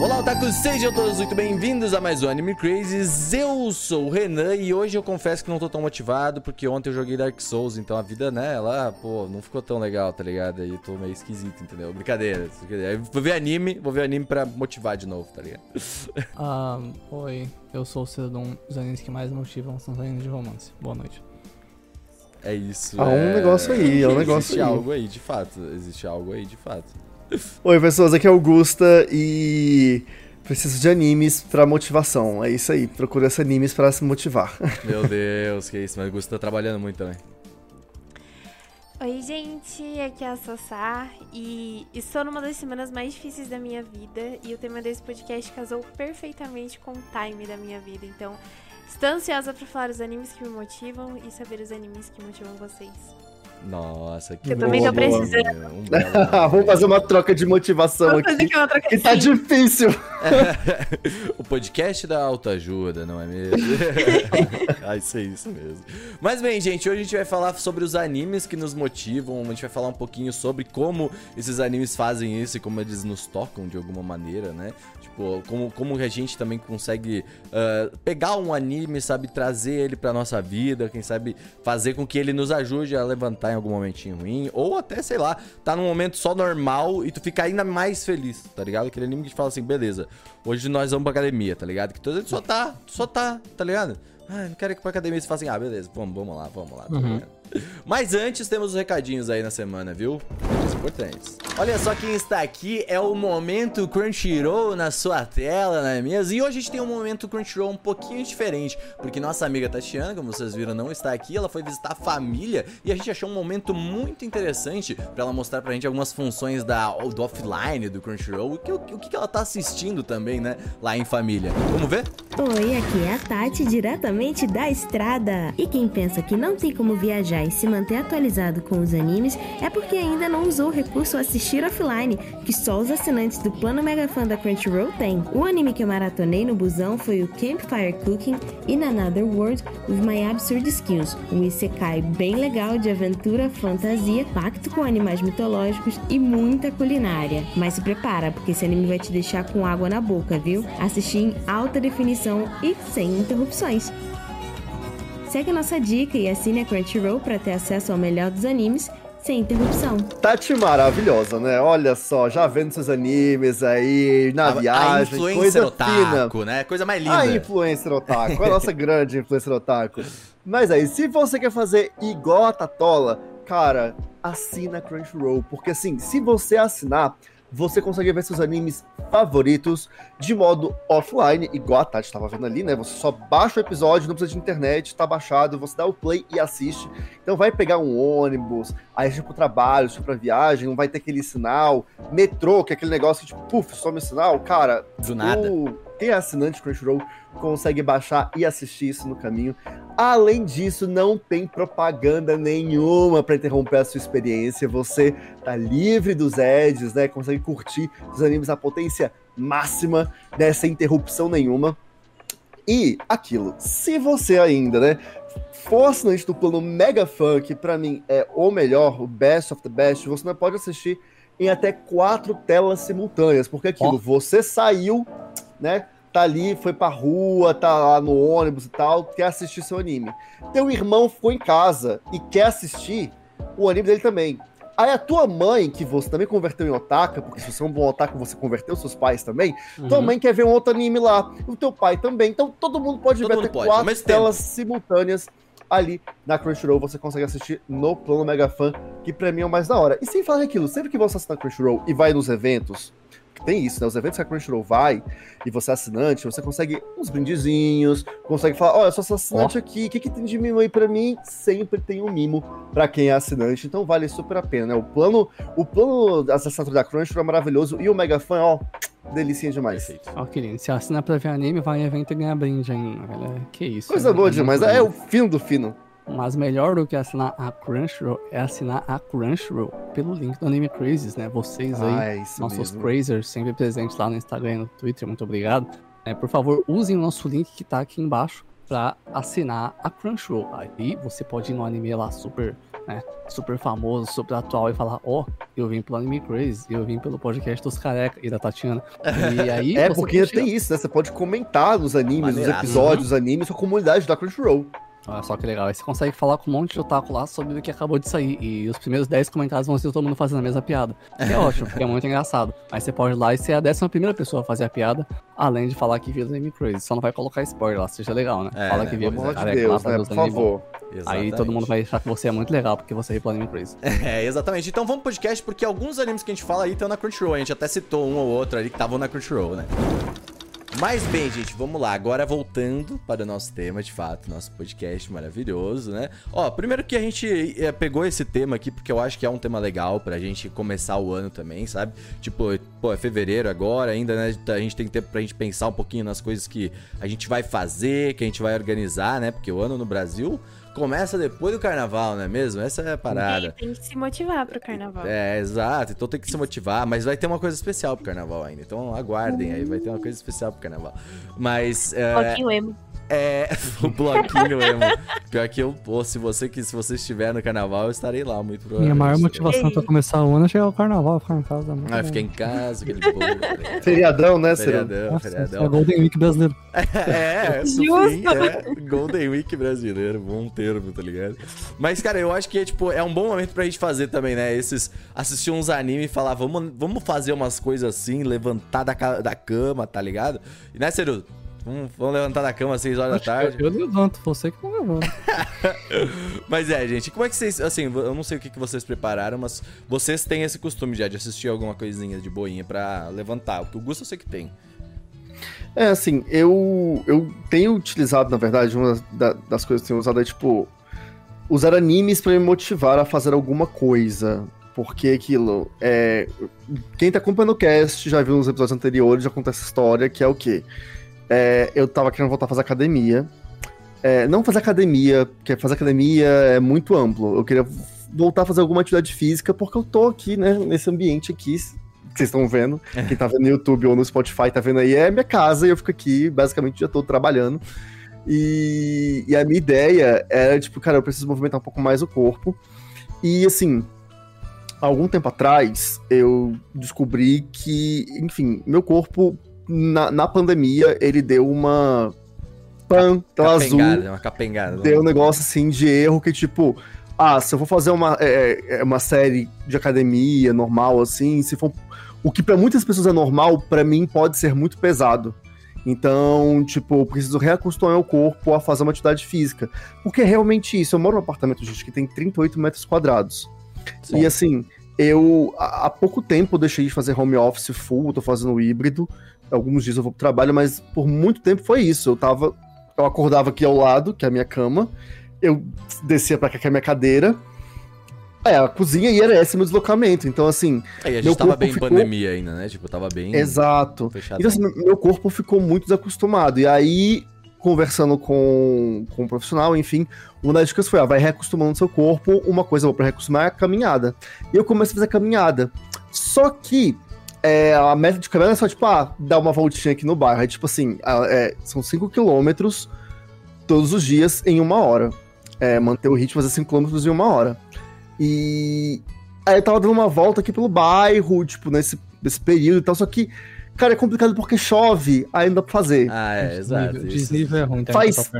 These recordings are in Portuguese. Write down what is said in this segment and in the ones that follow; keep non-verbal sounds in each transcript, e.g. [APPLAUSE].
Olá, otakus! Sejam todos muito bem-vindos a mais um Anime Crazes. Eu sou o Renan e hoje eu confesso que não tô tão motivado porque ontem eu joguei Dark Souls, então a vida, né, ela, pô, não ficou tão legal, tá ligado? Aí tô meio esquisito, entendeu? Brincadeira. Vou ver anime, vou ver anime pra motivar de novo, tá ligado? [LAUGHS] Ah, oi, eu sou o Cidadão. Os animes que mais motivam são os animes de romance. Boa noite. É isso. Há um é... negócio aí, há um negócio Existe aí. algo aí, de fato. Existe algo aí, de fato. [LAUGHS] Oi, pessoas, aqui é Augusta e preciso de animes pra motivação. É isso aí, procura esses animes pra se motivar. [LAUGHS] Meu Deus, que isso. Mas o Gusto tá trabalhando muito também. Oi, gente, aqui é a Sassá e estou numa das semanas mais difíceis da minha vida e o tema desse podcast casou perfeitamente com o time da minha vida. Então, estou ansiosa para falar os animes que me motivam e saber os animes que motivam vocês. Nossa, que Eu também tô precisando. Um belo- [LAUGHS] Vamos fazer uma troca de motivação Vamos fazer aqui. aqui uma troca Que tá assim. difícil. [LAUGHS] o podcast da autoajuda, não é mesmo? [LAUGHS] ah, isso é isso mesmo. Mas bem, gente, hoje a gente vai falar sobre os animes que nos motivam. A gente vai falar um pouquinho sobre como esses animes fazem isso e como eles nos tocam de alguma maneira, né? Tipo, como, como a gente também consegue ah, pegar um anime, sabe, trazer ele pra nossa vida, quem sabe fazer com que ele nos ajude a levantar em algum momentinho ruim, ou até, sei lá, tá num momento só normal e tu fica ainda mais feliz, tá ligado? Aquele anime que te fala assim, beleza, hoje nós vamos pra academia, tá ligado? Que mundo só tá, só tá, tá ligado? Ah, não quero ir pra academia e você fala assim, ah, beleza, vamos, vamos lá, vamos lá, tá ligado? Mas antes temos os recadinhos aí na semana, viu? Recadinhos importantes. Olha só quem está aqui, é o momento Crunchyroll na sua tela, não é mesmo? E hoje a gente tem um momento Crunchyroll um pouquinho diferente, porque nossa amiga Tatiana, como vocês viram, não está aqui, ela foi visitar a família e a gente achou um momento muito interessante pra ela mostrar pra gente algumas funções da, do offline do Crunchyroll, o que, o, que ela tá assistindo também, né, lá em família. Vamos ver? Oi, aqui é a Tati, diretamente da estrada. E quem pensa que não tem como viajar e se manter atualizado com os animes é porque ainda não usou o recurso assistir offline, que só os assinantes do plano Mega Fan da Crunchyroll têm. O anime que eu maratonei no busão foi o Campfire Cooking in Another World with My Absurd Skills, um isekai bem legal de aventura, fantasia, pacto com animais mitológicos e muita culinária. Mas se prepara, porque esse anime vai te deixar com água na boca, viu? Assistir em alta definição e sem interrupções. Segue a nossa dica e assine a Crunchyroll para ter acesso ao melhor dos animes sem interrupção. Tati maravilhosa, né? Olha só, já vendo seus animes aí na a, a viagem, influencer coisa fina. otaku, né? Coisa mais linda. A influencer otaku, a nossa [LAUGHS] grande influencer otaku. Mas aí, se você quer fazer igual a Tatola, cara, assina a Crunchyroll. Porque assim, se você assinar, você consegue ver seus animes favoritos de modo offline, igual a Tati estava vendo ali, né? Você só baixa o episódio, não precisa de internet, tá baixado, você dá o play e assiste. Então vai pegar um ônibus, aí tipo pro trabalho, tipo pra viagem, não vai ter aquele sinal, metrô, que é aquele negócio que tipo, puf, some o sinal, cara. Do nada. O... Quem é assinante Crunchyroll consegue baixar e assistir isso no caminho. Além disso, não tem propaganda nenhuma para interromper a sua experiência. Você tá livre dos ads, né? Consegue curtir os animes à potência máxima, né? Sem interrupção nenhuma. E aquilo, se você ainda, né? For assinante do plano Mega que pra mim é o melhor, o best of the best, você não pode assistir em até quatro telas simultâneas, porque aquilo, Ó. você saiu, né? Tá ali, foi pra rua, tá lá no ônibus e tal, quer assistir seu anime. Teu irmão ficou em casa e quer assistir o anime dele também. Aí a tua mãe, que você também converteu em otaka, porque se você é um bom otaka, você converteu seus pais também, tua Uhum. mãe quer ver um outro anime lá, o teu pai também. Então todo mundo pode Todo ver mundo até pode, quatro telas simultâneas ali na Crunchyroll. Você consegue assistir no plano Mega Fan, que pra mim é o mais da hora. E sem falar aquilo, sempre que você assina a Crunchyroll e vai nos eventos, tem isso, né? Os eventos que a Crunchyroll vai e você é assinante, você consegue uns brindezinhos, consegue falar, olha, eu sou assinante aqui, o que, que tem de mimo aí pra mim? Sempre tem um mimo pra quem é assinante, então vale super a pena, né? O plano, o plano da assinatura da Crunchyroll é maravilhoso e o Mega Fan, ó, delicinha demais. Perfeito. Ó, querido, se assina pra ver anime, vai em evento e ganha brinde ainda, velho. É, Que isso. Coisa né? boa É demais, muito é o fino do fino. Mas melhor do que assinar a Crunchyroll é assinar a Crunchyroll pelo link do Anime Crazes, né? Vocês aí, Ah, é nossos mesmo. Crazers, sempre presentes lá no Instagram e no Twitter, muito obrigado. É, por favor, usem o nosso link que tá aqui embaixo pra assinar a Crunchyroll. Aí você pode ir no anime lá super né, super famoso, super atual e falar, ó, oh, eu vim pelo Anime Crazy, eu vim pelo podcast dos careca e da Tatiana. E [LAUGHS] aí é, porque tem isso, né? Você pode comentar nos animes, nos episódios dos animes, com a comunidade da Crunchyroll. Olha só que legal. Aí você consegue falar com um monte de otaku lá sobre o que acabou de sair. E os primeiros 10 comentários vão ser todo mundo fazendo a mesma piada. Que é ótimo, porque é muito engraçado. Mas você pode ir lá e ser a décima primeira pessoa a fazer a piada, além de falar que viu os Anime Crazy. Só não vai colocar spoiler lá, seja legal, né? É, Fala que viu pelo amor de Deus, né? Por favor. Aí todo mundo vai achar que você é muito legal, porque você viu o Anime Crazy. [LAUGHS] É, exatamente. Então vamos pro podcast, porque alguns animes que a gente fala aí estão na Crunchyroll. A gente até citou um ou outro ali que estavam na Crunchyroll, né? Mas bem, gente, vamos lá. Agora voltando para o nosso tema, de fato, nosso podcast maravilhoso, né? Ó, primeiro que a gente é, pegou esse tema aqui porque eu acho que é um tema legal pra gente começar o ano também, sabe? Tipo, pô, é fevereiro agora, ainda, né? A gente tem tempo pra gente pensar um pouquinho nas coisas que a gente vai fazer, que a gente vai organizar, né? Porque o ano no Brasil começa depois do carnaval, não é mesmo? Essa é a parada. tem que se motivar pro carnaval. É, exato. Então tem que se motivar, mas vai ter uma coisa especial pro carnaval ainda. Então aguardem aí, vai ter uma coisa especial pro carnaval. Mas. É... Bloquinho emo. É, [LAUGHS] o bloquinho emo. Pior que eu, pô, se você, que, se você estiver no carnaval, eu estarei lá, muito provavelmente. Minha maior motivação pra começar o ano é chegar ao carnaval, ficar em casa. Né? Ah, ficar em casa, aquele povo. Feriadão, né, Feriadão, Nossa, feriadão. É Golden Week brasileiro. [LAUGHS] é, sim, é. Golden Week brasileiro, bom termo, tá ligado? Mas, cara, eu acho que tipo, é um bom momento pra gente fazer também, né? Esses. Assistir uns animes e falar, vamos, vamos fazer umas coisas assim, levantar da, da cama, tá ligado? E, né, Ceru? Vamos, vamos levantar da cama às 6 horas Acho da tarde. Eu, levanto, você que não levanta. [LAUGHS] mas é, gente, como é que vocês. Assim, eu não sei o que, que vocês prepararam, mas vocês têm esse costume já de assistir alguma coisinha de boinha pra levantar. O que o Gusto eu sei que tem. É, assim, eu, eu tenho utilizado, na verdade, uma das coisas que eu tenho usado é, tipo, usar animes para me motivar a fazer alguma coisa. Porque aquilo, é, quem tá acompanhando o cast já viu nos episódios anteriores, já conta essa história, que é o quê? É, eu tava querendo voltar a fazer academia. É, não fazer academia, porque fazer academia é muito amplo. Eu queria voltar a fazer alguma atividade física, porque eu tô aqui, né, nesse ambiente aqui, que vocês estão vendo. É. Quem tá vendo no YouTube ou no Spotify tá vendo aí, é minha casa e eu fico aqui basicamente o dia todo trabalhando. E, e a minha ideia era, tipo, cara, eu preciso movimentar um pouco mais o corpo. E assim, algum tempo atrás, eu descobri que, enfim, meu corpo na, na pandemia, ele deu uma. Pan, tela azul. Uma capengada. Deu um negócio assim de erro que, tipo, ah, se eu for fazer uma, é, é uma série de academia normal, assim, se for. O que para muitas pessoas é normal, para mim pode ser muito pesado. Então, tipo, eu preciso reacostumar o corpo a fazer uma atividade física. Porque é realmente isso. Eu moro num apartamento, gente, que tem 38 metros quadrados. Sim. E assim, eu há pouco tempo deixei de fazer home office full, tô fazendo híbrido alguns dias eu vou pro trabalho, mas por muito tempo foi isso. Eu tava. Eu acordava aqui ao lado, que é a minha cama, eu descia pra cá, que é a minha cadeira. É, a cozinha e era esse meu deslocamento. Então, assim. É, e a gente tava bem ficou... em pandemia ainda, né? Tipo, tava bem. Exato. Fechado. Então, assim, meu corpo ficou muito desacostumado. E aí, conversando com, com um profissional, enfim, uma das dicas foi: ah, vai reacostumando seu corpo. Uma coisa pra reacostumar é a caminhada. E eu comecei a fazer a caminhada. Só que é, a meta de caminhada é só, tipo, ah, dar uma voltinha aqui no bairro. É tipo assim, é, são 5 quilômetros todos os dias em uma hora. É, manter o ritmo fazer 5 quilômetros em uma hora. E aí eu tava dando uma volta aqui pelo bairro, tipo, nesse, nesse período e tal, só que, cara, é complicado porque chove, não dá pra fazer. Ah, é, exato. Desnível é ruim, tá Faz...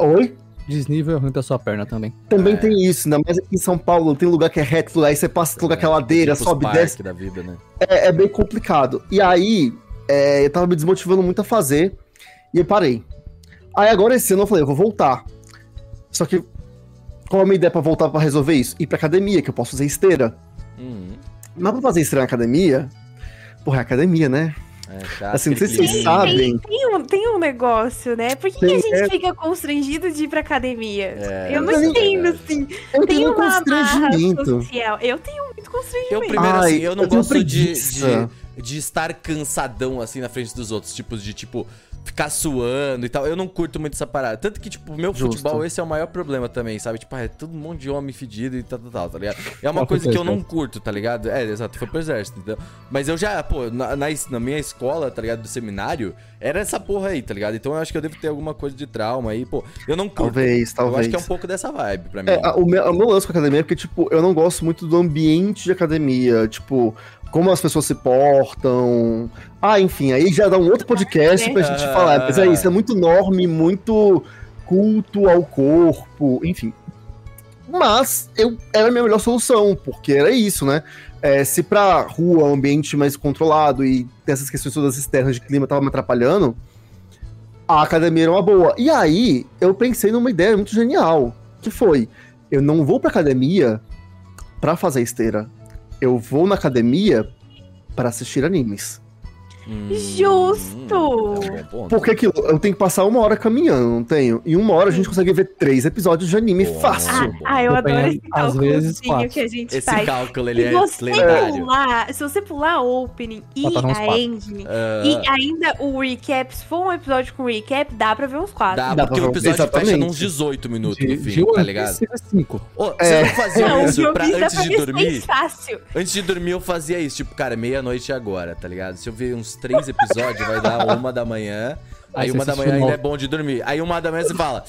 Oi? Desnível é ruim pra sua perna também. Também é. tem isso, ainda mais aqui em São Paulo, tem lugar que é reto, aí você passa lugar que é ladeira, tipo sobe, desce. Da vida, né? é, é bem complicado. E aí, é, eu tava me desmotivando muito a fazer, e eu parei. Aí agora esse ano eu falei, eu vou voltar. Só que, qual a minha ideia pra voltar pra resolver isso? Ir pra academia, que eu posso fazer esteira. Uhum. Mas pra fazer esteira na academia, porra, é academia, né? É, assim, não sei se vocês sabem. Tem, tem, um, tem um negócio, né? Por que, tem, que a gente é... fica constrangido de ir pra academia? É, eu não entendo, assim. Eu tem uma constrangimento. social. Eu tenho muito constrangimento. Eu, primeiro, Ai, assim, eu não eu gosto de, de, de estar cansadão, assim, na frente dos outros. Tipo, de, tipo, ficar suando e tal. Eu não curto muito essa parada. Tanto que, tipo, meu Justo. futebol, esse é o maior problema também, sabe? Tipo, ah, é todo um monte de homem fedido e tal, tal, tal, tá ligado? É uma coisa que eu não curto, tá ligado? É, exato, foi pro exército, entendeu? Mas eu já, pô, na, na, na minha escola, tá ligado? Do seminário, era essa porra aí, tá ligado? Então eu acho que eu devo ter alguma coisa de trauma aí, pô. Eu não curto. Talvez, Eu talvez. acho que é um pouco dessa vibe pra mim. É, o, meu, o meu lance com a academia é porque, tipo, eu não gosto muito do ambiente de academia. Tipo, como as pessoas se portam. Ah, enfim, aí já dá um outro podcast pra gente Ah. falar. Mas é isso, é muito norme, muito culto ao corpo, enfim. Mas eu era a minha melhor solução, porque era isso, né? É, se pra rua, ambiente mais controlado e essas questões todas externas de clima tava me atrapalhando, a academia era uma boa. E aí, eu pensei numa ideia muito genial, que foi, eu não vou pra academia pra fazer esteira. Eu vou na academia pra assistir animes. Hum, Justo! é um ponto. Porque aquilo, eu tenho que passar uma hora caminhando, não tenho? Em uma hora a gente consegue ver três episódios de anime Bom. fácil. Ah, ah, eu adoro esse às cálculozinho vezes, que a gente Esse faz. cálculo, ele Se é você lendário. pular, se você pular o opening e uns a quatro. ending, Ah, e ainda o recap, se for um episódio com recap, dá pra ver uns quatro. Dá, Dá porque o episódio fecha exatamente. nos 18 minutos De, no de fim, tá ligado? cinco. Ô, É. Vocês não faziam Não, isso pra, antes pra de dormir? fácil. Antes de dormir eu fazia isso, tipo, cara, meia-noite agora, tá ligado? Se eu ver uns três episódios, vai dar uma da manhã. Aí Aí uma da manhã ainda é bom de dormir. Aí uma da manhã você fala.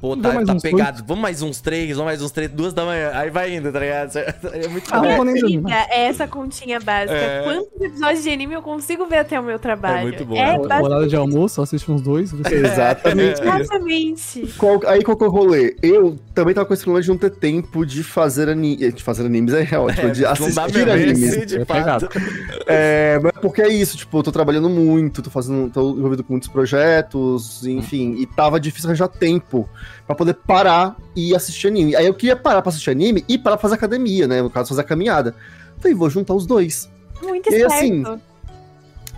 Pô, tá, tá pegado. Vamos mais uns três, vamos mais uns três, duas da manhã. Aí vai indo, tá ligado? [LAUGHS] É muito Ah, bom. é essa continha básica. É. Quantos episódios de anime eu consigo ver até o meu trabalho? É muito bom, É basicamente horário de almoço, eu assisto uns dois. você- Exatamente. Exatamente. Qual- aí qual que é o rolê? Eu também tava com esse problema de não ter tempo de fazer, ani de fazer animes, é ótimo, É, de não dá assistir animes. esse de É pegado. fato. É, mas porque é isso, tipo, eu tô trabalhando muito, tô fazendo, tô envolvido com muitos projetos, enfim, e tava difícil arranjar tempo pra poder parar e assistir anime. Aí eu queria parar pra assistir anime e parar pra fazer academia, né? No caso, fazer a caminhada. Falei, vou juntar os dois. Muito E esperto. assim,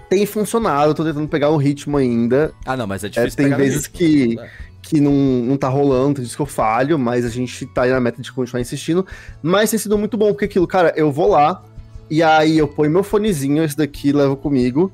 Tem funcionado, tô tentando pegar o ritmo ainda. Ah, não, mas é É, difícil tem pegar no vezes ritmo. que, Não dá. que não, não tá rolando, tem vezes que eu falho, mas a gente tá aí na meta de continuar insistindo. Mas tem sido muito bom, porque aquilo, cara, eu vou lá, e aí eu ponho meu fonezinho, esse daqui levo comigo,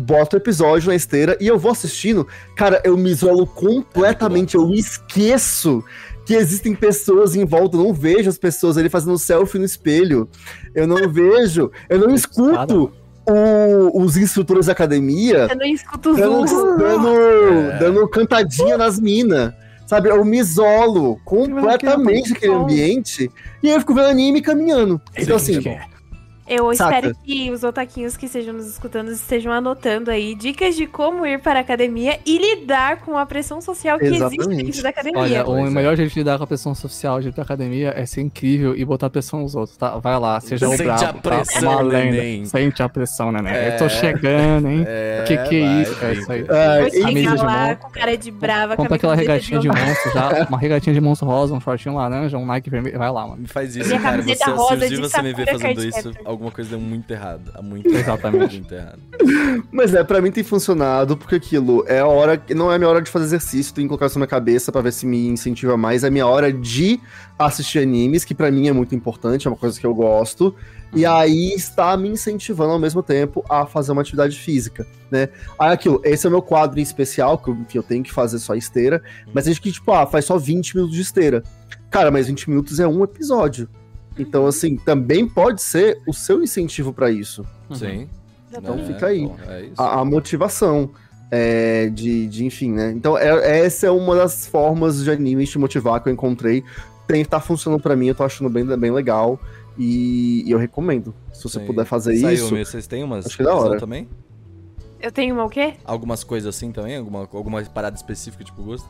boto o episódio na esteira e eu vou assistindo. Cara, eu me isolo completamente, eu esqueço que existem pessoas em volta, eu não vejo as pessoas ali fazendo selfie no espelho. Eu não vejo, eu não escuto o- os instrutores da academia Eu não escuto os dando, dando, É. dando cantadinha nas minas. Sabe, eu me isolo completamente daquele ambiente e aí eu fico vendo anime e caminhando. Então, assim, Eu Saca? espero que os otaquinhos que estejam nos escutando estejam anotando aí dicas de como ir para a academia e lidar com a pressão social que existe Exatamente. dentro da academia. Olha, Pois o é. melhor jeito de lidar com a pressão social de ir pra academia é ser incrível e botar pressão nos outros, tá? Vai lá, seja o Sente brabo, a tá? pressão, Uma lenda. neném. Sente a pressão, neném. É. Eu tô chegando, hein? É, que que é vai, isso, cara? Isso aí. É, Vou camisa chegar de lá monstro. com cara de brava, com Compra aquela regatinha de otário. monstro já, uma regatinha de monstro rosa, um shortinho laranja, um Nike vermelho. Vai lá, mano. Me faz isso, Minha cara. Você, camiseta se rosa um de dia você me ver fazendo isso. Alguma coisa deu muito errado. Muito Exatamente. Muito errado. mas é, pra mim tem funcionado, porque aquilo é a hora, que não é a minha hora de fazer exercício, tem que colocar isso na minha cabeça pra ver se me incentiva mais, é a minha hora de assistir animes, que pra mim é muito importante, é uma coisa que eu gosto, e aí está me incentivando ao mesmo tempo a fazer uma atividade física, né? Aí aquilo, esse é o meu quadro em especial, que eu, enfim, eu tenho que fazer só esteira, mas a gente que, tipo, ah, faz só 20 minutos de esteira. Cara, mas 20 minutos é um episódio. Então, assim, também pode ser o seu incentivo pra isso. Sim. Então É, fica aí. bom, é isso. A, a motivação é, de, de, enfim, né? Então, é- essa é uma das formas de anime te motivar que eu encontrei. Tem tá funcionando pra mim, eu tô achando bem, bem legal. E, e eu recomendo. Se você Sim. puder fazer Sayumi, isso. vocês têm umas acho que é da hora. também? Eu tenho uma o quê? Algumas coisas assim também? Alguma, alguma parada específica, tipo, gosto?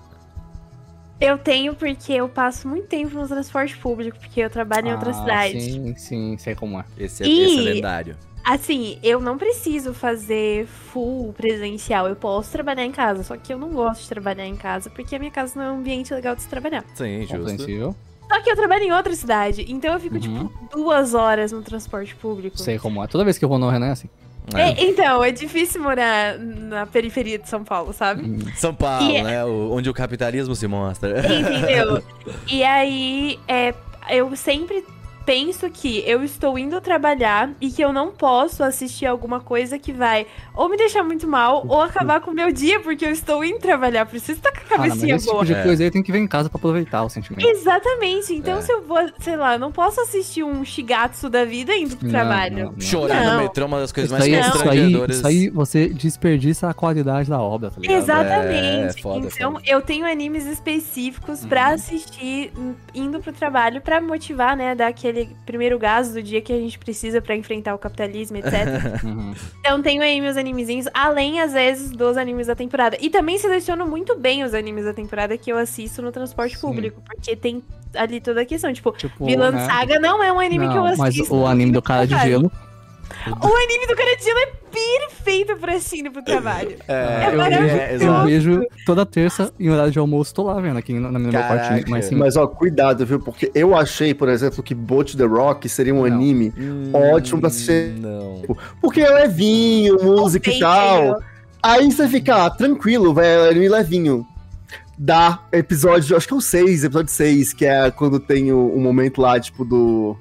Eu tenho porque eu passo muito tempo no transporte público, porque eu trabalho em outra Ah, cidade. Sim, sim, sei como é. Esse é, E- esse é lendário. Assim, eu não preciso fazer full presencial. Eu posso trabalhar em casa, só que eu não gosto de trabalhar em casa, porque a minha casa não é um ambiente legal de se trabalhar. Sim, justo. Só que eu trabalho em outra cidade, então eu fico, Uhum. tipo, duas horas no transporte público. Sei como é. Toda vez que eu vou no Renan é assim. É. É, então, é difícil morar na periferia de São Paulo, sabe? São Paulo, E- né? O- onde o capitalismo se mostra. Entendeu? [LAUGHS] e aí, é, eu sempre penso que eu estou indo trabalhar e que eu não posso assistir alguma coisa que vai ou me deixar muito mal ou acabar com o meu dia, porque eu estou indo trabalhar. Preciso estar com a Ah, não, cabecinha esse tipo boa. de É. coisa aí tem que ver em casa pra aproveitar o sentimento. Exatamente. Então, É. se eu vou, sei lá, eu não posso assistir um Shigatsu da vida indo pro Não, trabalho. não, não. Chorar no metrô é uma das coisas Isso mais aí, isso, aí, constrangedoras. isso aí você desperdiça a qualidade da obra, tá ligado? Exatamente. É, foda, então, foda. eu tenho animes específicos pra Uhum. assistir hum, indo pro trabalho pra motivar, né, dar aquele primeiro gás do dia que a gente precisa pra enfrentar o capitalismo, [LAUGHS] etc. Uhum. então, tenho aí meus animezinhos, além às vezes dos animes da temporada. E também seleciono muito bem os animes da temporada que eu assisto no transporte Sim. público, porque tem ali toda a questão, tipo, Tipo, Vilã né? Saga não é um anime que eu Não, mas assisto. o anime do cara de gelo. O anime do cara de gelo é perfeito pra indo pro trabalho. É, É eu, maravilhoso. vejo, é, eu vejo toda terça, em horário de almoço, tô lá vendo aqui meu Caraca. quartinho. Mas sim, Mas ó, cuidado, viu? Porque eu achei, por exemplo, que Boat the Rock seria um Não. anime Hum, ótimo pra assistir. Não. Porque é levinho, música e tal. Aí você fica ah, tranquilo, velho, anime levinho. Dá episódio, acho que é o 6, episódio 6, que é quando tem o, o momento lá, tipo, do.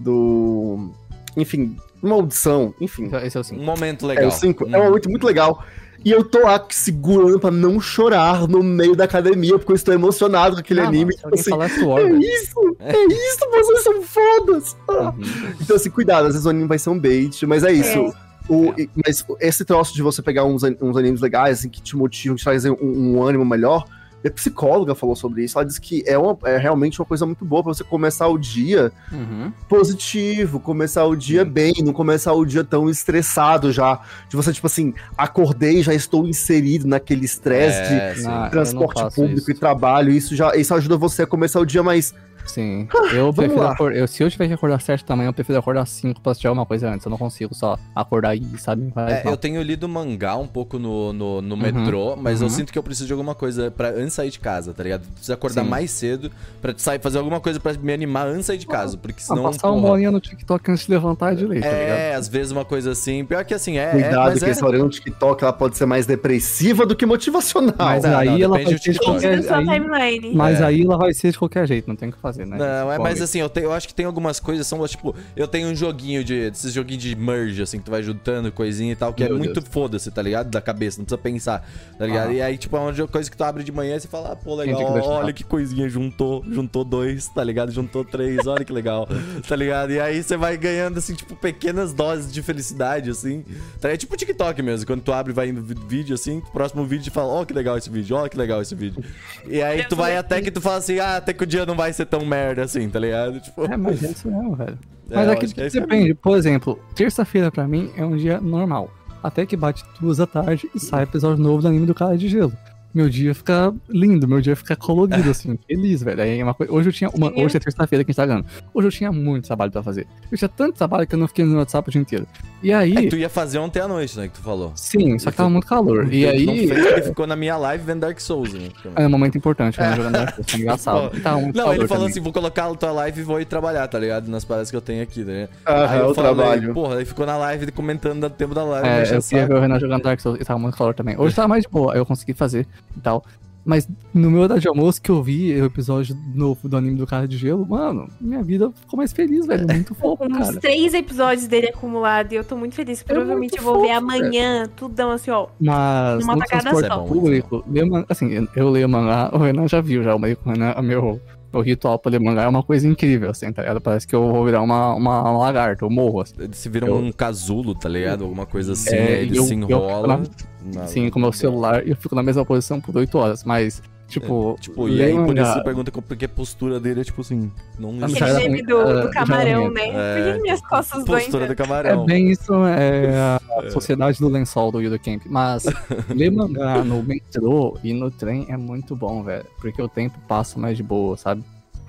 Do. Enfim, uma audição, enfim. esse é o sim. Um momento É legal. o 5. Hum. É um momento muito legal. E eu tô lá segurando pra não chorar no meio da academia, porque eu estou emocionado com aquele Ah, anime. tipo alguém assim, é Sword, isso! É isso, vocês são fodas! Ah. uhum. Então, assim, cuidado, às vezes o anime vai ser um bait, mas é isso. É. O, É. Mas esse troço de você pegar uns, uns animes legais, assim, que te motivam, que te trazem um, um ânimo melhor. A psicóloga falou sobre isso. Ela disse que é, uma- é realmente uma coisa muito boa pra você começar o dia Uhum. positivo, começar o dia bem, não começar o dia tão estressado já. De você, tipo assim, acordei, já estou inserido naquele estresse de É, transporte não faço público isso. e trabalho. Isso já isso ajuda você a começar o dia mais. Sim. [LAUGHS] Eu prefiro acordar. Eu, se eu tiver que acordar às 7 da manhã, eu prefiro acordar às 5 pra assistir alguma coisa antes. Eu não consigo só acordar e, sabe? É, eu tenho lido mangá um pouco no, no, no Uhum, metrô, mas eu uhum. sinto que eu preciso de alguma coisa para antes de sair de casa, tá ligado? Preciso acordar Sim. mais cedo pra sair, fazer alguma coisa pra me animar antes de sair de casa, porque Ah, senão. passar uma porra, horinha no TikTok antes de levantar é de lei, tá ligado? é, às vezes uma coisa assim. Pior que assim, é. é, Cuidado, mas que é... essa hora no TikTok ela pode ser mais depressiva do que motivacional. Mas não, aí não, ela depende vai ser de TikTok. qualquer aí, timeline. Mas É. aí ela vai ser de qualquer jeito, não tem o que fazer, né? Não, é, mas assim, eu, tenho, eu acho que tem algumas coisas, são tipo, eu tenho um joguinho de. Esses joguinhos de merge, assim, que tu vai juntando coisinha e tal, que é Meu muito Deus. foda-se, tá ligado? Da cabeça, não precisa pensar, tá ligado? Aham. E aí, tipo, é uma coisa que tu abre de manhã e você fala, ah, pô, legal, que te olha que coisinha, juntou, juntou dois, tá ligado? Juntou três, olha que legal, [LAUGHS] tá ligado? E aí você vai ganhando, assim, tipo, pequenas doses de felicidade, assim. Tá? É tipo TikTok mesmo, quando tu abre e vai indo vídeo, assim, próximo vídeo tu fala, ó, que legal esse vídeo, ó, que legal esse vídeo. E aí tu vai até que tu fala assim, ah, até que o dia não vai ser tão merda assim, tá ligado? Tipo, É, mas é isso mesmo, velho. [LAUGHS] É, Mas aqui que é depende. Por exemplo, terça-feira pra mim é um dia normal. Até que bate duas da tarde e sai episódio novo do anime do cara de gelo. Meu dia fica lindo, meu dia fica colorido, assim, feliz, velho. Aí é uma coisa... Hoje eu tinha. Uma... Hoje é terça-feira que a gente tá ganhando. Hoje eu tinha muito trabalho pra fazer. Eu tinha tanto trabalho que eu não fiquei no WhatsApp o dia inteiro. E aí. É tu ia fazer ontem à noite, né? Que tu falou. Sim, só que tava muito calor. E aí. Não fez, ele ficou na minha live vendo Dark Souls, né? É um momento importante, né? Jogando Dark Souls, tá engraçado. [LAUGHS] Tava muito Não, calor ele falou também. assim: vou colocar a tua live e vou ir trabalhar, tá ligado? Nas paradas que eu tenho aqui, né? Aham, aí eu o falei, trabalho. porra, aí ficou na live comentando do tempo da live. É, me eu queria saco. ver o Renan jogando Dark Souls e tava muito calor também. Hoje tava mais de boa, aí eu consegui fazer e tal. Mas no meu horário de almoço que eu vi o episódio novo do anime do cara de gelo, mano, minha vida ficou mais feliz, velho. Muito [LAUGHS] fofo, Uns cara. três episódios dele acumulado e eu tô muito feliz. Provavelmente muito eu vou ver fofo, amanhã, tudão assim, ó. Mas Numa no tacada transporte só. público, ler man- assim, eu- leio mangá, o Renan já viu já, o meio- o Renan, o meu, meu ritual pra ler mangá é uma coisa incrível, assim, tá ligado? Parece que eu vou virar uma, uma, uma lagarta, eu morro, assim. Eles se viram Eu- um casulo, tá ligado? Alguma coisa assim, É, aí ele eu- se eu enrola. fico na- Assim, com o meu celular, e eu fico na mesma posição por 8 horas, mas, tipo... Tipo, e aí por isso você pergunta porque a postura dele é tipo assim. Não Ah, existe. Aquele meme do, era- do camarão, né? É, Por que minhas costas doem? Postura do É camarão. bem isso, é a sociedade do lençol do Yudo Camp. Mas [LAUGHS] ler mangá no metrô e no trem é muito bom, velho. Porque o tempo passa mais de boa, sabe?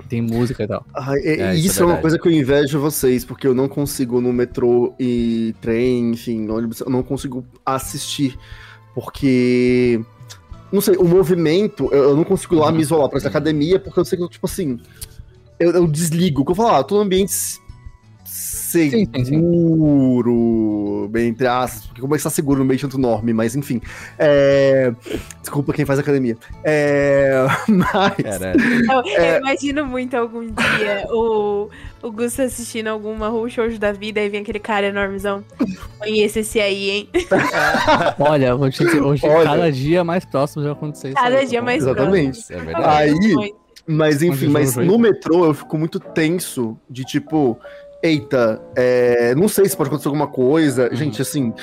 Tem música e tal. Ai, e- É, isso isso é é, uma coisa que eu invejo vocês, porque eu não consigo no metrô e trem, enfim, ônibus, eu não consigo assistir. Porque. Não sei, o movimento, eu, eu não consigo lá me isolar pra essa academia, porque eu sei que, tipo assim, eu, eu desligo. Que eu falo, ah, eu tô num ambiente. Seguro, bem entre aspas, porque como é que está seguro no meio de tanto norme, mas enfim. É, Desculpa quem faz academia. É, [LAUGHS] Mas. Caralho. Eu, eu É. imagino muito algum dia o, o Gusto assistindo alguma Who Shoujo da vida e vem aquele cara enormezão. Conheço esse aí, hein? [LAUGHS] Olha, eu vou te dizer, hoje, Olha. cada dia mais próximo de acontecer isso. Cada aí, dia tá bom? mais Exatamente. É próximo. verdade. Aí- Mas enfim, mas no metrô eu fico muito tenso de tipo, eita, é, não sei se pode acontecer alguma coisa. Uhum. Gente, assim,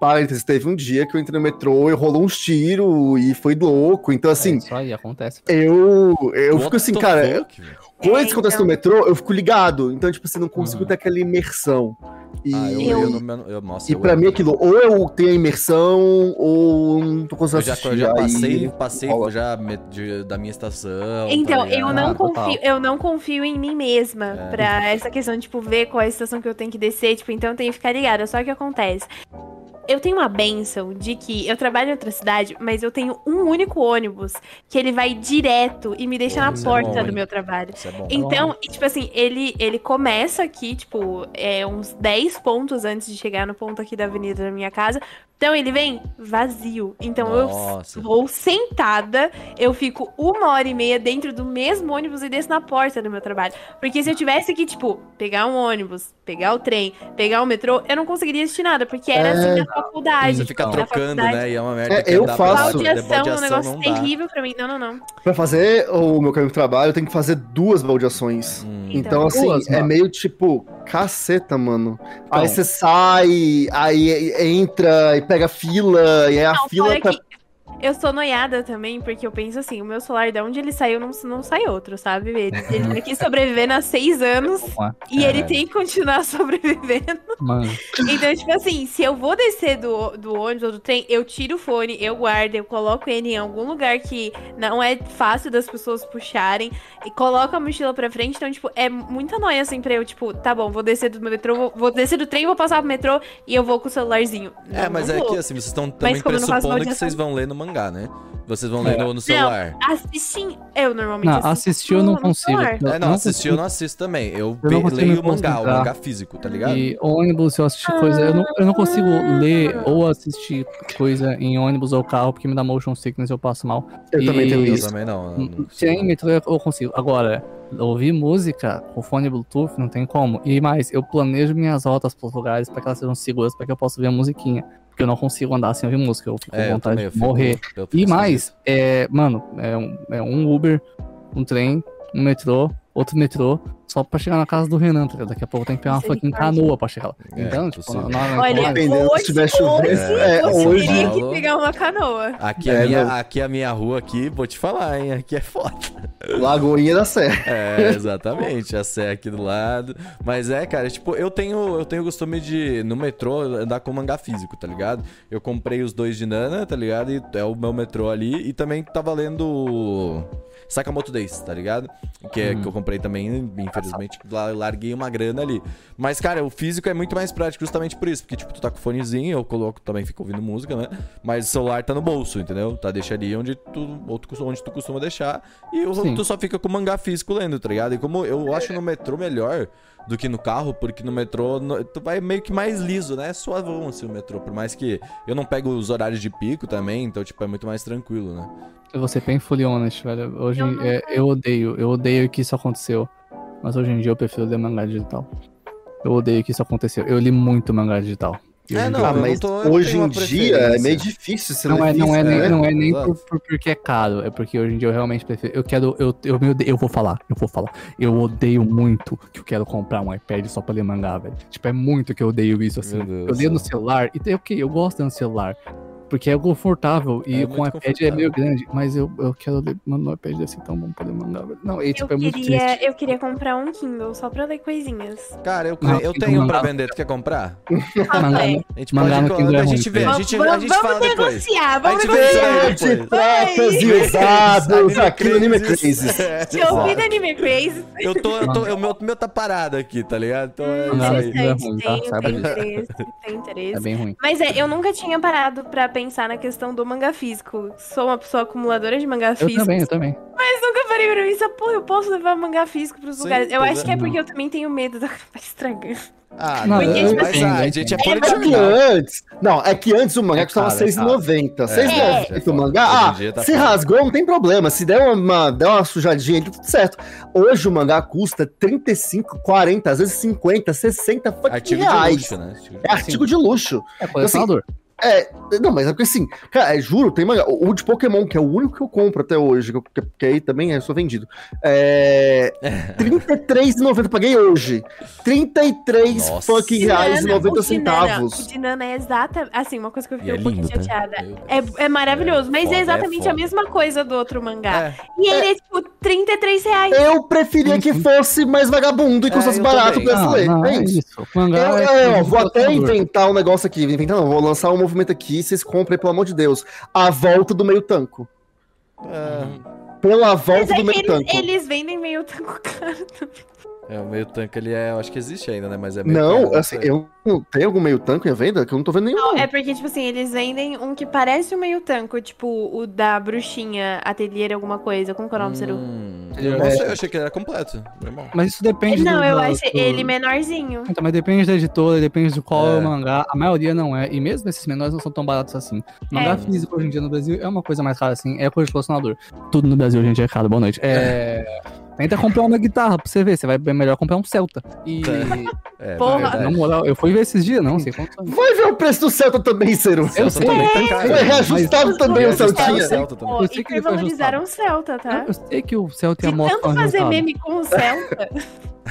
parênteses, teve um dia que eu entrei no metrô e rolou uns tiros e foi louco. Então, É assim, isso aí, acontece. eu, eu What fico assim, cara, fuck? Coisas É, que acontecem então. no metrô, eu fico ligado. Então, tipo assim, não consigo Uhum. ter aquela imersão. E, Ah, eu, Eu- eu, eu, nossa, e eu pra mim aquilo, ou eu tenho a imersão, ou não tô conseguindo Eu já, assistir. eu já aí passei, passei rola. já me- de- da minha estação. Então, tá eu não Ah, total. confio, eu não confio em mim mesma É. pra essa questão de, tipo, ver qual é a estação que eu tenho que descer, tipo, então eu tenho que ficar ligada. Só que acontece? Eu tenho uma benção de que eu trabalho em outra cidade, mas eu tenho um único ônibus que ele vai direto e me deixa Pô, na é porta bom, do meu trabalho. Isso é bom. Então, e, tipo assim, ele, ele começa aqui, tipo, é, uns 10 pontos antes de chegar no ponto aqui da avenida da minha casa. Então ele vem vazio. Então Nossa. eu vou sentada, eu fico uma hora e meia dentro do mesmo ônibus e desço na porta do meu trabalho. Porque se eu tivesse que, tipo, pegar um ônibus, pegar o trem, pegar o metrô, eu não conseguiria assistir nada, porque era É. assim na faculdade. Você fica trocando, faculdade. né? E é uma merda. É, eu faço- Pra... Baldeação é um negócio terrível pra mim. Não, não, não. Pra fazer o meu caminho de trabalho, eu tenho que fazer duas baldeações. Hum. Então, Então, assim, duas, é mano. meio tipo, caceta, mano. aí Então. você sai, aí entra e pega fila, e aí a Não, fila fora pra... eu sou noiada também, porque eu penso assim, o meu celular, de onde ele saiu, não, não sai outro, sabe? Ele, ele tá aqui [LAUGHS] sobrevivendo há seis anos e ele tem que continuar [LAUGHS] sobrevivendo. Mano, Então, tipo assim, se eu vou descer do, do ônibus ou do trem, eu tiro o fone, eu guardo, eu coloco ele em algum lugar que não é fácil das pessoas puxarem e coloco a mochila pra frente. Então, tipo, é muita noia assim pra eu, tipo, tá bom, vou descer do metrô, vou, vou descer do trem, vou passar pro metrô e eu vou com o celularzinho. É, Não, mas não é vou. que assim, vocês estão também pressupondo que vocês vão ler no mangá, né? Vocês vão ler É. no, no celular. Assistir, eu normalmente não, assisto assistir eu não consigo. É, não, assistir eu não assisto também. Eu, Eu leio o mangá, o mangá físico, tá ligado? E ônibus, se eu assistir coisa, eu não, eu não consigo ler ou assistir coisa em ônibus ou carro, porque me dá motion sickness, eu passo mal. Eu também tenho E- Eu isso. também não. eu não consigo. Trem, metrô eu consigo. Agora, ouvir música com fone Bluetooth não tem como. E mais, eu planejo minhas rotas pros lugares para que elas sejam seguras, para que eu possa ver a musiquinha. Porque eu não consigo andar sem ouvir música, eu fico É, com vontade também, de morrer. fico E mais, é, mano, é um, é um Uber, um trem, um metrô, outro metrô, só pra chegar na casa do Renan, tá ligado? Daqui a pouco tem que pegar uma fucking canoa pra chegar lá. É, então, tipo, na, na, Olha, Dependendo se hoje, tiver chovendo. hoje, É, hoje- teria que pegar uma canoa. Aqui, a É, minha, não. aqui a minha rua aqui, vou te falar, hein? Aqui é foda. Lagoinha da Serra. É, exatamente, a Sé aqui do lado. Mas é, cara, tipo, eu tenho eu tenho o costume de, no metrô, andar com mangá físico, tá ligado? Eu comprei os dois de Nana, tá ligado? E é o meu metrô ali. E também tava lendo Sakamoto Days, tá ligado? Que, é, Uhum. que eu comprei também, infelizmente, la- larguei uma grana ali. Mas, cara, o físico é muito mais prático justamente por isso. Porque, tipo, tu tá com o fonezinho, eu coloco também, fico ouvindo música, né? Mas o celular tá no bolso, entendeu? Tá, deixa ali onde tu, ou tu, onde tu costuma deixar. E o, tu só fica com o mangá físico lendo, tá ligado? E como eu acho no metrô melhor do que no carro, porque no metrô no- tu vai meio que mais liso, né? É suavão assim o metrô. Por mais que eu não pego os horários de pico também, então, tipo, é muito mais tranquilo, né? Eu vou ser bem fully honest, velho. Hoje Eu é, eu odeio, eu odeio que isso aconteceu. Mas hoje em dia eu prefiro ler mangá digital. Eu odeio que isso aconteceu. Eu li muito mangá digital. É, hoje em não, dia Ah, eu não mas tô- eu hoje em dia é meio difícil você Não é, não é nem, né? não é nem por, por- porque é caro, é porque hoje em dia eu realmente prefiro. Eu quero. Eu, eu, odeio- eu vou falar, eu vou falar. Eu odeio muito que eu quero comprar um iPad só pra ler mangá, velho. Tipo, é muito que eu odeio isso assim. Eu leio no celular, e tem o que? Eu gosto no celular. Porque é confortável e É com o iPad é meio grande, mas eu, eu quero ler. Mano, o iPad deve ser tão bom pra ler mangá, velho. Não, e, tipo, eu, é muito queria, triste. eu queria comprar um Kindle só pra ler coisinhas. Cara, eu, Não, eu tenho não pra vender, tu quer comprar? Mangá, é. no- A gente Mangá pode. no Kindle é a gente vê, a gente, a vamos gente fala vamos depois. negociar, vamos gente negociar. Verde, depois. pratas e Anime usados aqui no Anime Crazes. Crazes. [LAUGHS] É, Te ouvi da Anime Crazy. Eu tô, eu tô, o meu, meu tá parado aqui, tá ligado? Então é isso no aí. Kindle é ruim, Interessante, tá? tem, Saiba tem disso. interesse, tem interesse. É bem ruim. Mas é, eu nunca tinha parado pra pensar na questão do mangá físico. Sou uma pessoa acumuladora de mangá Eu físico. também, eu também. Mas Mas nunca parei pra pensar, pô, eu posso levar mangá físico pros Sim, lugares. Eu acho é. que é porque eu também tenho medo da [LAUGHS] acabar estragando. Ah, Não, não, eu mas entendo, ah, eu gente, é de É que antes. Não, é que antes o mangá É custava caro, é caro. R$6,90. É, R$6,90 é, o mangá. hoje em Ah, tá se foda. rasgou, não tem problema. Se der uma, der uma sujadinha, tudo certo. Hoje o mangá custa 35, 40, às vezes 50, 60 fucking Artigo de reais. luxo, né? Artigo de É artigo de luxo. É colecionador. É, não, mas é porque assim, cara, é, juro, tem mangá. O o de Pokémon, que é o único que eu compro até hoje, que, que- que aí também é só vendido. É. [LAUGHS] R$33,90, paguei hoje. 33 Nossa. fucking reais e Dinana, 90 o Dinana- centavos. O Dinana é exata. Assim, uma coisa que eu fiquei é um pouquinho lindo, tá? chateada. Deus. É, é maravilhoso, mas foda, é é exatamente a mesma coisa do outro mangá. É. E ele é, tipo, 33 reais. Eu preferia que fosse mais vagabundo e É, custasse barato também. pra Não, ler. não, é é isso. isso. O mangá Eu, é eu- eu vou de até inventar um negócio aqui. Inventar não, vou lançar um movimento aqui, vocês comprem, pelo amor de Deus. A volta do meio tanco. Ah, Pela Mas volta é do meio eles, tanco. eles vendem meio tanco [LAUGHS] caro também. É, o meio tanque ele é. Eu acho que existe ainda, né? Mas é meio Não, caro, assim, eu não tem algum meio tanco em venda que eu não tô vendo nenhum. Não, é porque, tipo assim, eles vendem um que parece um meio tanco, tipo o da bruxinha, ateliê alguma coisa. Como que é o nome, Ceru? Hum, eu não é- sei, eu achei que ele era completo. Mas isso depende Não, do, eu do- achei do- ele menorzinho. Então, mas depende da editora, depende de qual é. É. o mangá. A maioria não é. E mesmo esses menores não são tão baratos assim. Mangá É. físico hoje em dia no Brasil é uma coisa mais cara assim. É coisa de colecionador. Tudo no Brasil hoje em dia é caro. Boa noite. É. Tenta comprar uma guitarra pra você ver. Você vai é melhor comprar um Celta. E. É, [LAUGHS] Porra. verdade. Na moral, eu fui ver esses dias, não sei quanto. Vai ver o preço do Celta também, Ciro. Eu Celta sei. também tá caro. Foi reajustado Mas- também o Celtinha. Celta também. Pô, Eu sei que ele foi valorizaram o Celta, tá? Eu sei que o Celta e a moto tanto fazer meme com o Celta.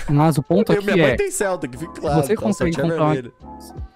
Mas o ponto aqui minha mãe é. tem Celta, que fica claro. Você tá? consegue Celtinha comprar.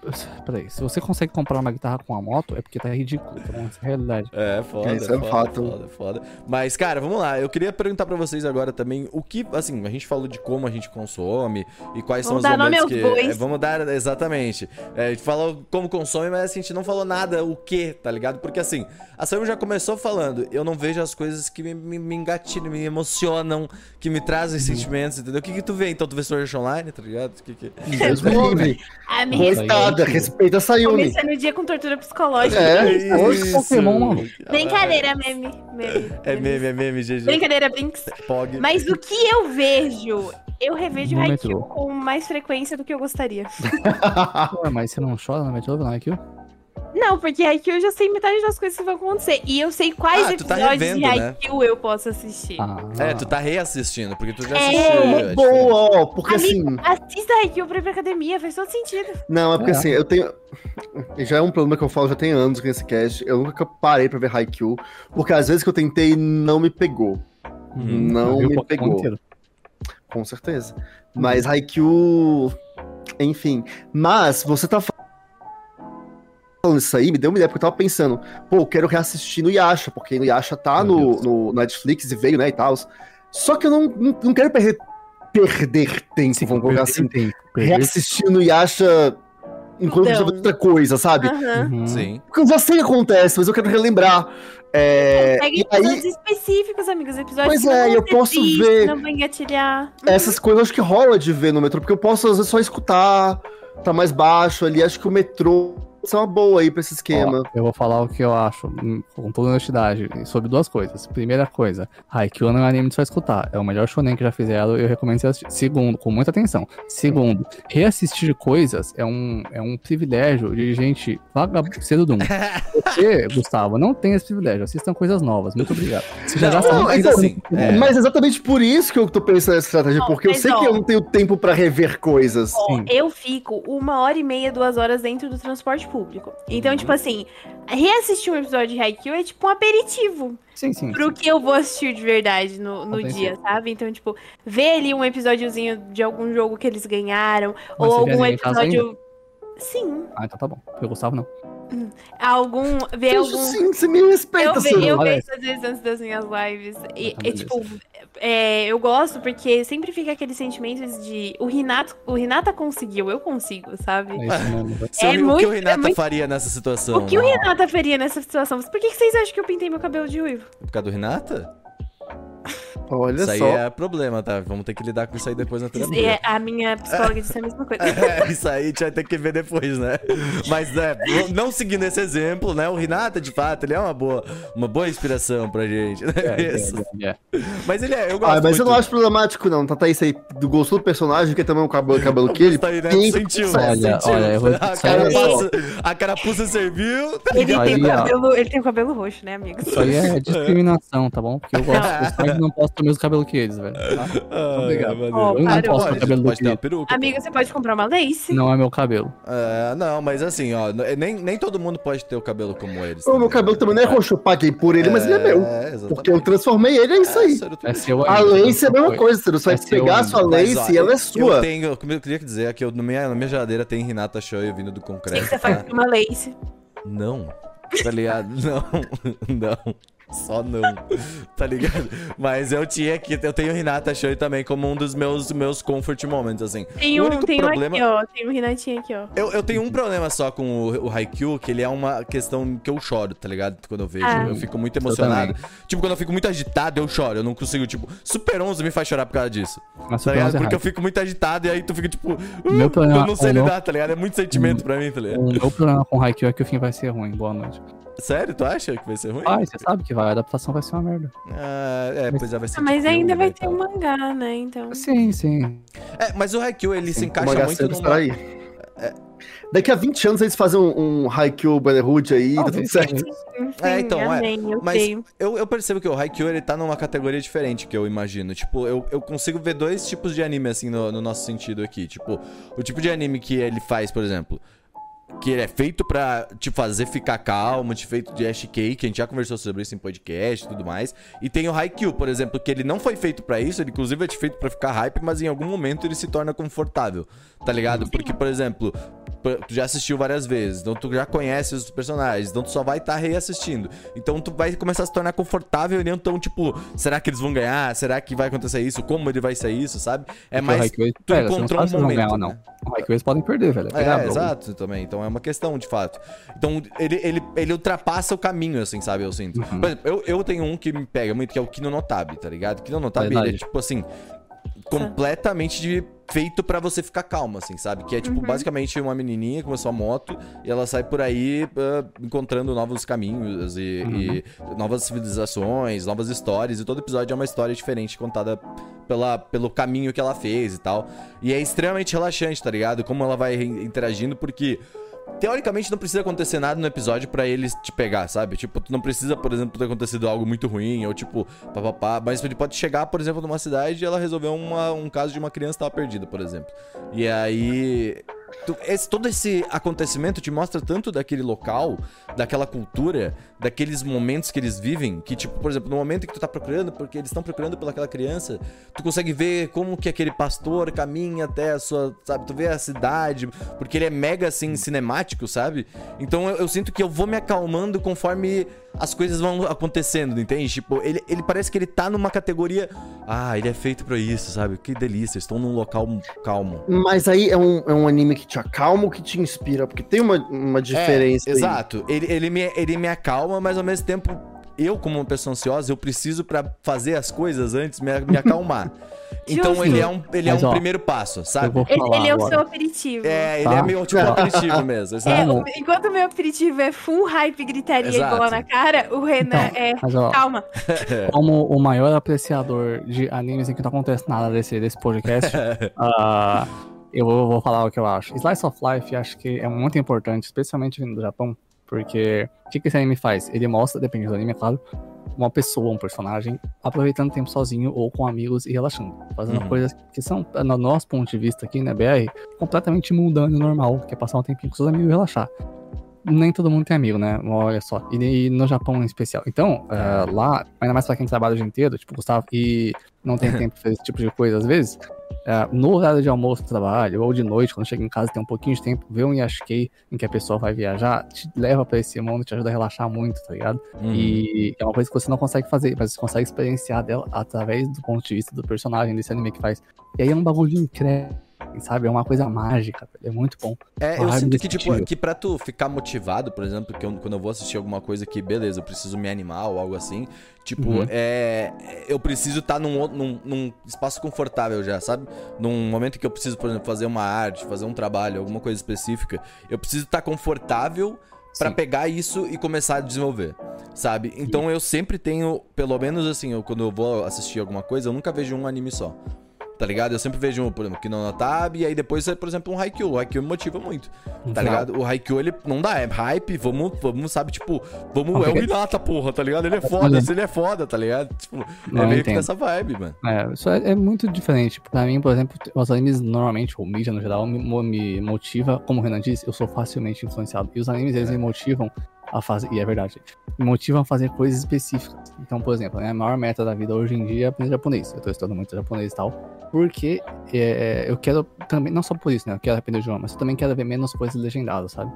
Peraí, se você consegue comprar uma guitarra com a moto, é porque tá ridículo. Então, essa é a realidade. É, foda, Isso é foda, fato. foda, foda. Mas, cara, vamos lá. Eu queria perguntar pra vocês agora também o que, assim, a gente falou de como a gente consome e quais Vamos são os momentos que... é, vamos dar, exatamente. É, a gente falou como consome, mas assim, a gente não falou nada o que, tá ligado? Porque, assim, a Sam já começou falando, eu não vejo as coisas que me, me, me engatilham, me emocionam, que me trazem Uhum. sentimentos, entendeu? O que que tu vê? Então tu vê Sword Online, tá ligado? O que que... Deus me livre. A minha Isso Coitada, respeita a Sayumi. começando o dia com tortura psicológica. É, hoje Pokémon. Brincadeira, meme. meme. É meme, é meme, GG. Brincadeira, Brinks. Pog. Mas o que eu vejo, eu revejo No Haikyuu com mais frequência do que eu gostaria. [LAUGHS] Ué, mas você não chora no metrô, não é aquilo? Não, porque Haikyuu eu já sei metade das coisas que vão acontecer. E eu sei quais Ah, tá episódios revendo, de né? Haikyuu eu posso assistir. Ah, É, tu tá reassistindo, porque tu já É, assistiu. Uma é diferente. boa, ó, porque assim. Amigo, assista Haikyuu pra ir pra academia, faz todo sentido. Não, é porque É. assim, eu tenho. Já é um problema que eu falo já tem anos com esse cast. Eu nunca parei pra ver Haikyuu, porque às vezes que eu tentei não me pegou. Uhum. Não me pegou. inteiro. Com certeza. Mas Haikyuu. Enfim. Mas você tá falando isso aí, me deu uma ideia, porque eu tava pensando, pô, eu quero reassistir no Yasha, porque no Yasha tá no, no Netflix e veio, né, e tal. Só que eu não, não, não quero perder, perder tempo, vamos colocar assim, tempo, reassistir no Yasha enquanto eu Então. vejo outra coisa, sabe? Aham. Uhum. Sim. Porque eu já sei o que acontece, mas eu quero relembrar. É, Pega e aí, episódios específicos, amigos. Episódios Pois é, eu posso ver- Não vão engatilhar. essas coisas eu acho que rola de ver no metrô, porque eu posso às vezes só escutar, tá mais baixo ali. Acho que o metrô é uma boa aí pra esse esquema. Ó, eu vou falar o que eu acho, hum, com toda honestidade, sobre duas coisas. Primeira coisa, Haikyuu não é anime de só escutar. É o melhor shonen que já fizeram e eu recomendo você assistir. Segundo, com muita atenção. Segundo, reassistir coisas é um, é um privilégio de gente vagabundo, cedo do mundo. Você, [LAUGHS] Gustavo, não tem esse privilégio. Assistam coisas novas. Muito obrigado. Você já Não, gasta não, mas então, assim, é. Mas exatamente por isso que eu tô pensando nessa estratégia, porque eu sei ó. que eu não tenho tempo pra rever coisas. Ó, eu fico uma hora e meia, duas horas dentro do transporte público. Então, tipo assim, reassistir um episódio de Haikyuu é tipo um aperitivo Sim, sim. pro que eu vou assistir de verdade no, no dia, sabe? Então, tipo, ver ali um episódiozinho de algum jogo que eles ganharam, Mas ou algum episódio. Sim, Ah, então tá bom. Eu gostava, não. Algum. Ver Isso algum. sim, você me respeita, Eu, ve, eu vejo às vezes antes das minhas lives. E, Ah, e, beleza. tipo, é, eu gosto porque sempre fica aquele sentimento de o Renato, o Renata conseguiu, eu consigo, sabe? É isso É o que muito- o Renata é muito- faria nessa situação? O que o? Renata faria nessa situação? Por que, que vocês acham que eu pintei meu cabelo de ruivo? Por causa do Renata? Olha isso aí só. é problema, tá? Vamos ter que lidar com isso aí depois na E terapia. a minha psicóloga disse a mesma coisa. [LAUGHS] É, isso aí a gente vai ter que ver depois, né? Mas, né, não seguindo esse exemplo, né? O Renata, de fato, ele é uma boa, uma boa inspiração pra gente, né? É, Isso. é, é. Mas ele é, eu gosto Ah, mas eu muito. não acho problemático, não. Tá, tá isso aí do gosto do personagem, que também é um cabelo, cabelo que ele. Tá aí, né? tem- Sentiu, Olha, sentiu. olha, eu vou- a, carapuça, a carapuça serviu. tá Ele tem, cabelo, ele tem o cabelo roxo, né, amigos? Isso aí é [LAUGHS] discriminação, tá bom? Porque eu gosto dos não posso o mesmo cabelo que eles, velho. tá? Ah, Obrigado. Ó, Eu não posso ter o cabelo do pode peruca. Amigo, você pode comprar uma lace? Não é meu cabelo. É, não, mas assim, ó, nem, nem todo mundo pode ter o cabelo como eles. O meu cabelo também não é roxo, eu paguei por ele, mas ele é meu. exatamente. Porque eu transformei ele, é isso aí. É seu A lace é a mesma foi. coisa, você vai É pegar a sua Mas, lace ó, e ela é Eu sua. tenho, como eu queria dizer é que eu, no minha, na minha geladeira tem Renata Show vindo do concreto. Você tá? faz uma lace. Não. Tá ligado? [LAUGHS] Não. Não. Só não. [LAUGHS] Tá ligado? Mas eu tinha aqui, eu tenho Renata Show também como um dos meus, meus comfort moments, assim. Tem O um, tem um problema- aqui, ó. Tem um Renatinho aqui, ó. Eu, eu tenho um problema só com o, o Haikyuu, que ele é uma questão que eu choro, tá ligado? Quando eu vejo. Ah. Eu fico muito emocionado. Tipo, quando eu fico muito agitado, eu choro. Eu não consigo, tipo, Super 11 me faz chorar por causa disso. Mas Tá ligado? 11 é Porque eu fico muito agitado e aí tu fica, tipo, Meu uh, problema- eu não sei o meu- lidar, tá ligado? É muito sentimento pra mim, tá ligado? O meu problema com Haikyuu é que o fim vai ser ruim. Boa noite. Sério? Tu acha que vai ser ruim? Ai, você sabe que vai, a adaptação vai ser uma merda. Ah, é, pois é, vai ser Ah, mas tipo ainda filme, vai né, ter um mangá, né? Então. Sim, sim. É, mas o Haikyuu, ele se O encaixa mangá muito cedo numa... aí. Daqui a 20 anos eles fazem um, um Haikyuu Brotherhood aí, tá tudo certo. sim. É, então, é. amém, eu Mas eu, eu percebo que o Haikyuu, ele tá numa categoria diferente que eu imagino. Tipo, eu, eu consigo ver dois tipos de anime, assim, no, no nosso sentido aqui. Tipo, o tipo de anime que ele faz, por exemplo, que ele é feito pra te fazer ficar calmo, te feito de Ash Cake, que a gente já conversou sobre isso em podcast e tudo mais. E tem o Haikyuu, por exemplo, que ele não foi feito pra isso, ele inclusive é feito pra ficar hype, mas em algum momento ele se torna confortável, tá ligado? Porque, por exemplo, tu já assistiu várias vezes, então tu já conhece os personagens, então tu só vai estar reassistindo. Então tu vai começar a se tornar confortável e não tão tipo, será que eles vão ganhar? Será que vai acontecer isso? Como ele vai sair isso, sabe? É mais tu pera, não encontrou um eles vão ganhar momento, não. né? Podem perder, velho. É, bro. exato, também. Então é uma questão, de fato. Então ele, ele, ele ultrapassa o caminho, assim, sabe? Eu sinto. Uhum. Por exemplo, eu, eu tenho um que me pega muito, que é o Kino Notabe, tá ligado? Kino Notabe, ele é Verdade. tipo assim, completamente de- feito pra você ficar calmo, assim, sabe? Que é tipo, basicamente uma menininha com a sua moto e ela sai por aí ah, encontrando novos caminhos e, e novas civilizações, novas histórias. E todo episódio é uma história diferente contada pela, pelo caminho que ela fez e tal. E é extremamente relaxante, tá ligado? Como ela vai interagindo, porque teoricamente não precisa acontecer nada no episódio pra eles te pegar, sabe? Tipo, tu não precisa, por exemplo, ter acontecido algo muito ruim ou tipo, papapá, mas ele pode chegar, por exemplo, numa cidade e ela resolveu uma- um caso de uma criança que tava perdida, por exemplo. E aí tu- esse- todo esse acontecimento te mostra tanto daquele local, daquela cultura, daqueles momentos que eles vivem, que tipo, por exemplo, no momento que tu tá procurando, porque eles estão procurando pelaquela criança, tu consegue ver como que aquele pastor caminha até a sua, sabe, tu vê a cidade, porque ele é mega assim cinemático, sabe? Então eu, eu sinto que eu vou me acalmando conforme as coisas vão acontecendo, entende? Tipo, ele, ele parece que ele tá numa categoria, ah, ele é feito pra isso, sabe? Que delícia, estou num local calmo. Mas aí é um, é um anime que te acalma ou que te inspira? Porque tem uma, uma diferença. É, exato. Ele, ele, me, ele me acalma, mas ao mesmo tempo, eu, como uma pessoa ansiosa, eu preciso pra fazer as coisas antes me, me acalmar. [LAUGHS] então Justo. ele é um, ele é Mas, um ó, primeiro passo, sabe? Ele, ele é o seu aperitivo. É, ele Tá. é meio tipo aperitivo mesmo. É, o- enquanto o meu aperitivo é full hype, gritaria Exato. e bola na cara, o Renan Então, é. Mas, ó, Calma. [LAUGHS] como o maior apreciador de animes em que não acontece nada desse, desse podcast, [LAUGHS] ah, eu vou, vou falar o que eu acho. Slice of Life acho que é muito importante, especialmente vindo do Japão, porque o que, que esse anime faz? Ele mostra, depende do anime, é claro, uma pessoa, um personagem, aproveitando tempo sozinho ou com amigos e relaxando. Fazendo Uhum. coisas que são, no nosso ponto de vista aqui, né, BR, completamente mundano e normal, que é passar um tempinho com seus amigos e relaxar. Nem todo mundo tem amigo, né? Olha só. E, e no Japão em especial. Então, eh, lá, ainda mais pra quem trabalha o dia inteiro, tipo Gustavo, e não tem [LAUGHS] tempo pra fazer esse tipo de coisa às vezes, eh, no horário de almoço do trabalho, ou de noite, quando chega em casa e tem um pouquinho de tempo, ver um Yashikei em que a pessoa vai viajar, te leva pra esse mundo, te ajuda a relaxar muito, tá ligado? Uhum. E é uma coisa que você não consegue fazer, mas você consegue experienciar dela através do ponto de vista do personagem desse anime que faz. E aí é um bagulho incrível. Sabe? É uma coisa mágica, é muito bom. É, eu sinto que, tipo, sentido. que pra tu ficar motivado, por exemplo, que eu- quando eu vou assistir alguma coisa que, beleza, eu preciso me animar ou algo assim, tipo, Uhum. é. Eu preciso estar num, outro- num, num espaço confortável já, sabe? Num momento que eu preciso, por exemplo, fazer uma arte, fazer um trabalho, alguma coisa específica, eu preciso estar confortável pra Sim. pegar isso e começar a desenvolver, sabe? Então eu sempre tenho, pelo menos assim, eu, quando eu vou assistir alguma coisa, eu nunca vejo um anime só. Tá ligado? Eu sempre vejo, por exemplo, Kino Tab, e aí depois, por exemplo, um Haikyuu. O Haikyuu me motiva muito, tá Exato. ligado? O Haikyuu, ele não dá, é hype, vamos, vamos sabe, tipo, vamos, Não, é o Hinata, porra, tá ligado? Ele é foda, se ele é foda, tá ligado? Tipo, Não, é meio que nessa vibe, mano. É, isso é, é muito diferente. Pra mim, por exemplo, os animes normalmente, ou mídia no geral, me, me motiva, como o Renan disse, eu sou facilmente influenciado. E os animes, eles me motivam a fazer, e é verdade, me motivam a fazer coisas específicas. Então, por exemplo, né, a maior meta da vida hoje em dia é aprender japonês. Eu tô estudando muito japonês e tal, porque é, eu quero também, não só por isso, né, eu quero aprender o idioma, mas eu também quero ver menos coisas legendadas, sabe?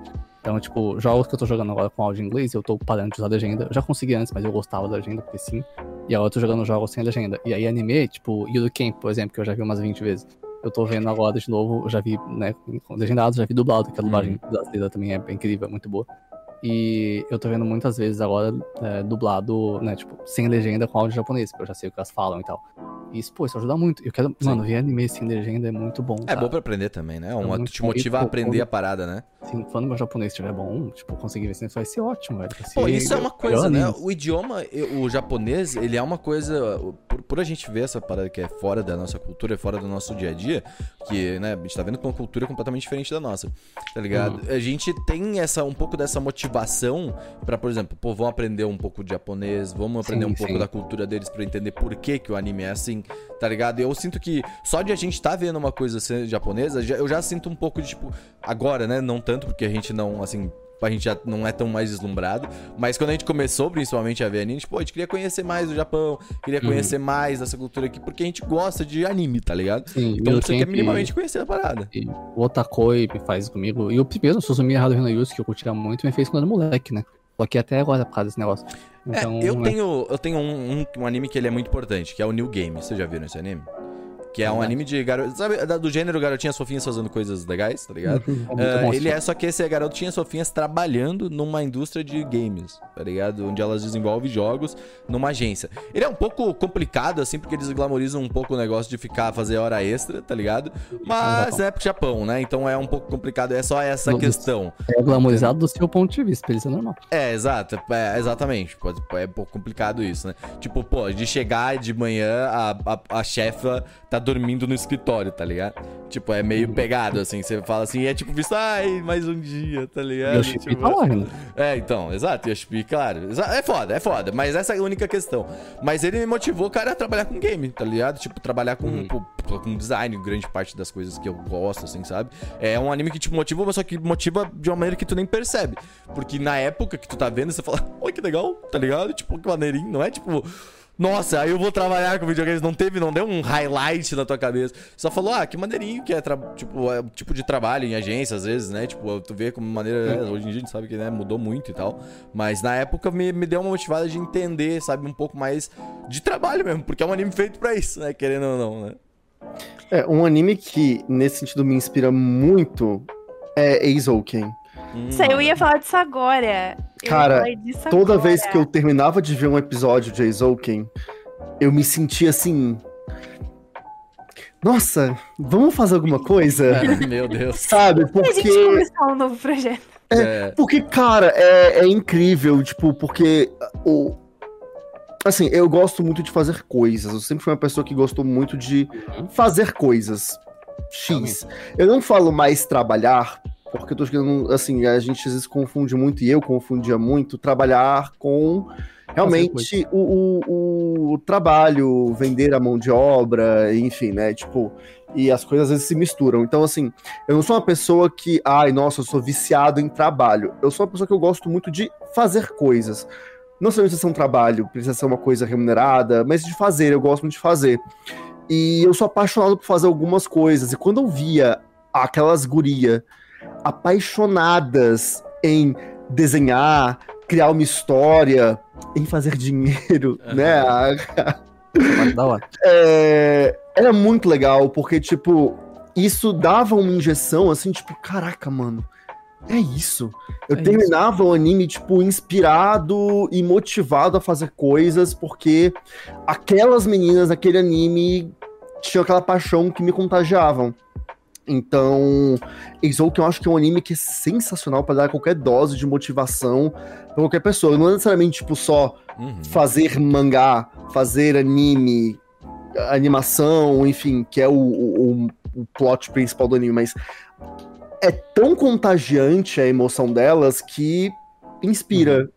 Então, tipo, jogos que eu tô jogando agora com áudio em inglês, eu tô parando de usar legenda. Eu já consegui antes, mas eu gostava da legenda, porque sim. E agora eu tô jogando jogos sem legenda. E aí anime, tipo, Yuru Camp, por exemplo, que eu já vi umas 20 vezes. Eu tô vendo agora de novo, eu já vi, né, com legendado, já vi dublado, que a dublagem brasileira também é incrível, é muito boa. E eu tô vendo muitas vezes agora é, dublado, né, tipo, sem legenda com áudio japonês, porque eu já sei o que elas falam e tal. E isso, pô, isso ajuda muito. Eu quero, mano, ver anime sem legenda é muito bom. É sabe? bom pra aprender também, né? Um, muito te bom. motiva a aprender a parada, né? Assim, quando meu japonês estiver bom, tipo, conseguir ver se vai ser ótimo, velho. Vai Pô, isso é uma coisa, né? O idioma, o japonês, ele é uma coisa. Por, por a gente ver essa parada que é fora da nossa cultura, é fora do nosso dia a dia, que, né, a gente tá vendo que é uma cultura completamente diferente da nossa, tá ligado? Uhum. A gente tem essa, um pouco dessa motivação pra, por exemplo, pô, vamos aprender um pouco de japonês, vamos aprender Sim, um pouco sim. da cultura deles pra entender por que, que o anime é assim, tá ligado? Eu sinto que só de a gente tá vendo uma coisa ser japonesa, eu já sinto um pouco de, tipo, agora, né? Não tanto, porque a gente não, assim, a gente já não é tão mais deslumbrado. Mas quando a gente começou, principalmente, a ver anime, a gente, pô, a gente queria conhecer mais do Japão, queria Uhum. conhecer mais dessa cultura aqui, porque a gente gosta de anime, tá ligado? Sim, Então você quer minimamente conhecer a parada. E o Otakoi faz comigo. E o primeiro, o Suzumi Haruhi Yusu, que eu curtia muito, me fez quando era moleque, né? Só que até agora por causa desse negócio. Então, é, eu né? tenho, eu tenho um, um- um anime que ele é muito importante, que é o New Game. Vocês já viram esse anime? Que é um anime de garoto. Sabe, do gênero garotinhas fofinhas fazendo coisas legais, tá ligado? Bom ele é só que esse é garotinhas fofinhas trabalhando numa indústria de games, tá ligado? Onde elas desenvolvem jogos numa agência. Ele é um pouco complicado, assim, porque eles glamorizam um pouco o negócio de ficar, fazer hora extra, tá ligado? Mas é pro Japão, né? Então é um pouco complicado, é só essa questão. É glamorizado do seu ponto de vista, eles é normal. É, exato. É, exatamente. Pode- É um pouco complicado isso, né? Tipo, pô, de chegar de manhã, a, a, a chefa tá dormindo no escritório, tá ligado? Tipo, é meio pegado, assim. Você fala assim, e é tipo visto, ai, mais um dia, tá ligado? E o Chip Tipo, tá lá ainda. é, então, exato, Yoshi, claro. É foda, é foda, mas essa é a única questão. Mas ele me motivou, cara, a trabalhar com game, tá ligado? Tipo, trabalhar com, Uhum. com, com design, grande parte das coisas que eu gosto, assim, sabe? É um anime que te motiva, mas só que motiva de uma maneira que tu nem percebe. Porque na época que tu tá vendo, você fala, oi, que legal, tá ligado? Tipo, que maneirinho, não é tipo. Nossa, aí eu vou trabalhar com videogames. Não teve, não deu um highlight na tua cabeça. Só falou, ah, que maneirinho que é, tipo, é tipo de trabalho em agência, às vezes, né? Tipo, tu vê como maneira. né, hoje em dia a gente sabe que né, mudou muito e tal. Mas na época me, me deu uma motivada de entender, sabe, um pouco mais de trabalho mesmo. Porque é um anime feito pra isso, né? Querendo ou não, né? É, um anime que, nesse sentido, me inspira muito é Eizouken. Hum. Isso aí, eu ia falar disso agora. Eu Cara, disso Toda agora. vez que eu terminava de ver um episódio de Eizouken, eu me sentia assim... Nossa, vamos fazer alguma coisa? [LAUGHS] É, meu Deus. Sabe? E a gente Porque... começar um novo projeto. É, Porque, cara, é, é incrível, tipo, porque o. Assim, eu gosto muito de fazer coisas. Eu sempre fui uma pessoa que gostou muito de fazer coisas. X. Eu não falo mais trabalhar, porque eu tô chegando. Assim, a gente às vezes confunde muito, e eu confundia muito, trabalhar com realmente o, o, o trabalho, vender a mão de obra, enfim, né? Tipo, e as coisas às vezes se misturam. Então, assim, eu não sou uma pessoa que, ai, nossa, eu sou viciado em trabalho. Eu sou uma pessoa que eu gosto muito de fazer coisas. Não sei se é um trabalho, precisa ser uma coisa remunerada, mas de fazer, eu gosto muito de fazer. E eu sou apaixonado por fazer algumas coisas. E quando eu via aquelas guria apaixonadas em desenhar, criar uma história, em fazer dinheiro, Aham. né? [LAUGHS] Hora. é, era muito legal, porque, tipo, isso dava uma injeção, assim, tipo, caraca, mano. É isso. Eu É terminava o anime, tipo, inspirado e motivado a fazer coisas, porque aquelas meninas naquele anime tinham aquela paixão que me contagiavam. Então, Exouken eu acho que é um anime que é sensacional para dar qualquer dose de motivação pra qualquer pessoa. Não é necessariamente, tipo, só Uhum. fazer mangá, fazer anime, animação, enfim, que é o, o, o plot principal do anime, mas é tão contagiante a emoção delas que inspira.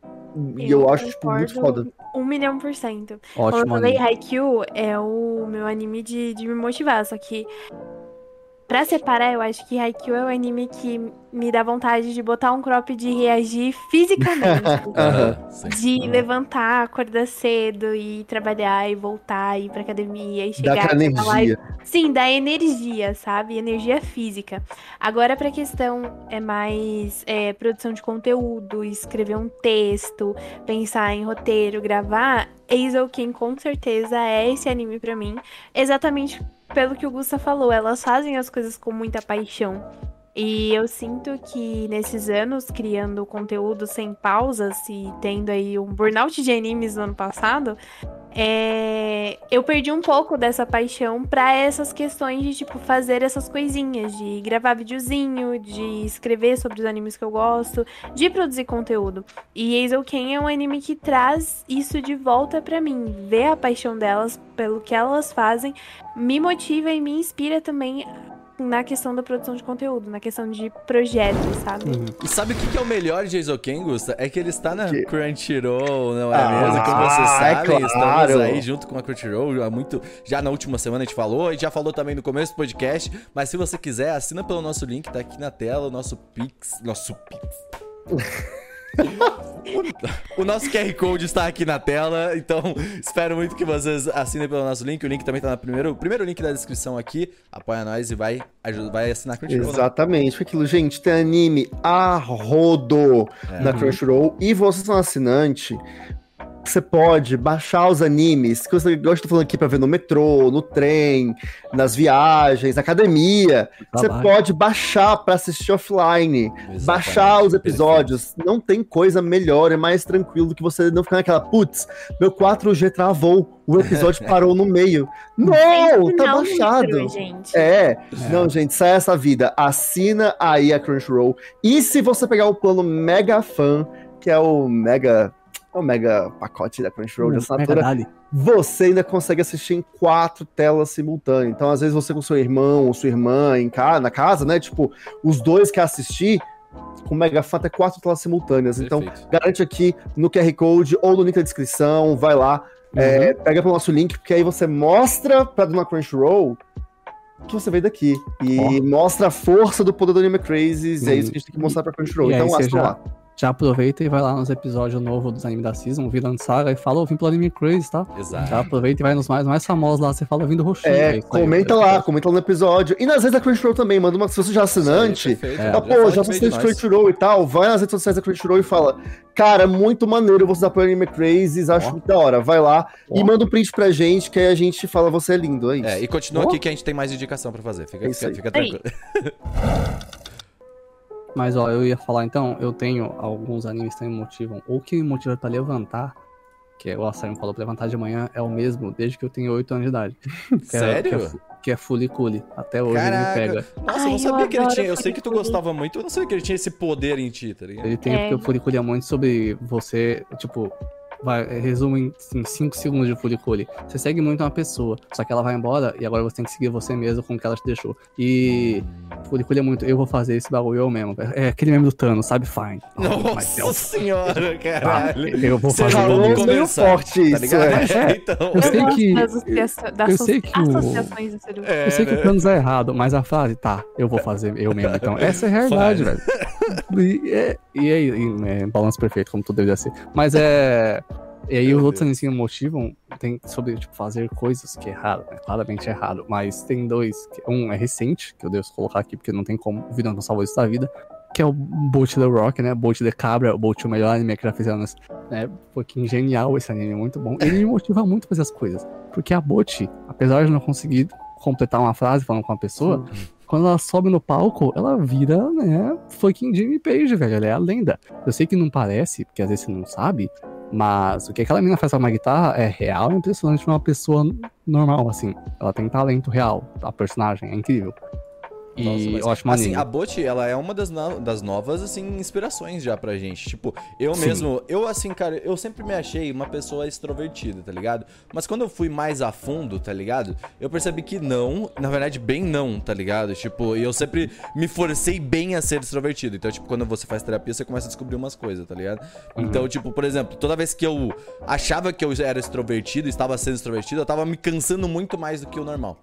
E eu, acho, tipo, muito foda. Um milhão por cento. Como eu Ótimo falei, anime. Haikyuu é o meu anime de, de me motivar, só que pra separar, eu acho que Haikyuu é o anime que me dá vontade de botar um crop de reagir fisicamente. [LAUGHS] Aham, sim. de levantar, acordar cedo e trabalhar e voltar, ir pra academia e Dá chegar e falar energia. Sim, dá energia, sabe? Energia física. Agora, pra questão é mais é, produção de conteúdo, escrever um texto, pensar em roteiro, gravar, Eizouken com certeza é esse anime pra mim. Exatamente pelo que o Gusta falou, elas fazem as coisas com muita paixão. E eu sinto que nesses anos, criando conteúdo sem pausas e tendo aí um burnout de animes no ano passado, é, eu perdi um pouco dessa paixão pra essas questões de, tipo, fazer essas coisinhas, de gravar videozinho, de escrever sobre os animes que eu gosto, de produzir conteúdo. E Eizouken é um anime que traz isso de volta pra mim. Ver a paixão delas pelo que elas fazem me motiva e me inspira também na questão da produção de conteúdo, na questão de projetos, sabe? Uhum. E sabe o que, que é o melhor de Eizouken, Gusta? É que ele está na Que? Crunchyroll, não é Ah, mesmo? Como vocês é sabem, claro. estamos aí junto com a Crunchyroll há muito... Já na última semana a gente falou, e já falou também no começo do podcast, mas se você quiser, assina pelo nosso link, tá aqui na tela, o nosso Pix... Nosso Pix... [LAUGHS] O, nosso QR Code está aqui na tela, então espero muito que vocês assinem pelo nosso link. O link também tá no primeiro, primeiro link da descrição aqui. Apoia nós e vai, ajuda, vai assinar a Crunchyroll. né? Exatamente, foi aquilo, gente, tem anime a rodo É. na Crunchyroll e vocês são assinante. Você pode baixar os animes que você gosta de falando aqui pra ver no metrô, no trem, nas viagens, na academia. Você pode baixar pra assistir offline, Exatamente, baixar os episódios. Não tem coisa melhor, é mais tranquilo do que você não ficar naquela, putz, meu 4G travou, o episódio [LAUGHS] parou no meio. Não, tá baixado. gente. É, não, gente, sai essa vida. Assina aí a Crunchyroll. E se você pegar o plano Mega Fan, que é o Mega. É O mega pacote da Crunchyroll de assinatura, Mega Dali. você ainda consegue assistir em quatro telas simultâneas. Então, às vezes, você com seu irmão ou sua irmã em ca... na casa, né? Tipo, os dois querem assistir, com o Mega Fan até quatro telas simultâneas. Então, Perfeito. garante aqui no QR Code ou no link da descrição, vai lá, é, pega pelo nosso link, porque aí você mostra pra dona Crunchyroll que você veio daqui. E mostra a força do poder do Anime Crazes, e é Hum. isso que a gente tem que mostrar pra Crunchyroll. E Então, você assina já- lá. Já aproveita e vai lá nos episódios novos dos animes da Season, Villain Saga, e fala, eu vim pelo Anime Crazy, tá? Exato. Já aproveita e vai nos mais, mais famosos lá, você fala, vindo roxinho. É, isso aí. comenta lá, comenta lá no episódio. E nas redes da Crunchyroll também, manda uma. Se você já é assinante, Perfeito. É. tá, pô, já você de Crunchyroll e tal, vai nas redes sociais da Crunchyroll e fala, cara, muito maneiro você dar pro Anime Crazes, acho muito da hora. Vai lá e manda um print pra gente, que aí a gente fala, você é lindo, é isso. É, e continua Ó. aqui que a gente tem mais indicação pra fazer. Fica, É fica, aí. fica Aí. tranquilo. [LAUGHS] Mas ó, eu ia falar então, eu tenho alguns animes que me motivam, ou que me motivam pra levantar, que é o Açaí falou pra levantar de manhã, é o mesmo desde que eu tenho 8 anos de idade. [LAUGHS] Que é- Sério? que é, que é Fuliculi. Até hoje Caraca. ele me pega. Nossa, eu Ai, não eu sabia que ele tinha. Eu sei que tu gostava muito, eu não sabia que ele tinha esse poder em ti, tá ligado? Ele tem, É. porque o Fuliculi é muito sobre você, tipo, vai, resumo em 5 segundos de Fuliculi. Você segue muito uma pessoa, só que ela vai embora e agora você tem que seguir você mesmo com o que ela te deixou. E Fuliculi é muito, eu vou fazer esse bagulho eu mesmo. É aquele meme do Thanos, sabe? Fine. Oh, [LAUGHS] Nossa senhora, Tá, caralho. eu vou Você fazer. já Falou meio começar, forte tá isso, ligado? é. [LAUGHS] então... Eu sei que- eu sei que o- Eu sei que o Thanos é errado, mas a frase, tá, eu vou fazer eu mesmo. Então, [LAUGHS] essa é a realidade, velho. E, é, e aí, e, é, balanço perfeito, como tudo deveria ser. Mas é. E aí Meu os outros animes que me motivam tem sobre, tipo, fazer coisas que é errado, né? Claramente é errado. Mas tem dois. Um é recente, que eu devo colocar aqui, porque não tem como, o vídeo não salvou isso da vida. Que é o Bolt the Rock, né? Bolt the Cabra, o Bolt o melhor anime que já fizeram. Né? Foi genial esse anime, muito bom. Ele me motiva muito a fazer as coisas. Porque a Bolt, apesar de não conseguir completar uma frase falando com uma pessoa, quando ela sobe no palco, ela vira, né, fucking Jimmy Page, velho. Ela é a lenda. Eu sei que não parece, porque às vezes você não sabe, mas o que aquela menina faz com uma guitarra é real e impressionante pra uma pessoa normal, assim. Ela tem talento real, a personagem, é incrível. E Nossa, mas, eu acho assim, maneiro. a Bot, ela é uma das, no- das novas, assim, inspirações já pra gente. Tipo, eu Sim. mesmo, eu assim, cara, eu sempre me achei uma pessoa extrovertida, tá ligado? Mas quando eu fui mais a fundo, tá ligado? Eu percebi que não, na verdade, bem não, tá ligado? Tipo, e eu sempre me forcei bem a ser extrovertido. Então, tipo, quando você faz terapia, você começa a descobrir umas coisas, tá ligado? Então, tipo, por exemplo, toda vez que eu achava que eu era extrovertido, estava sendo extrovertido, eu tava me cansando muito mais do que o normal.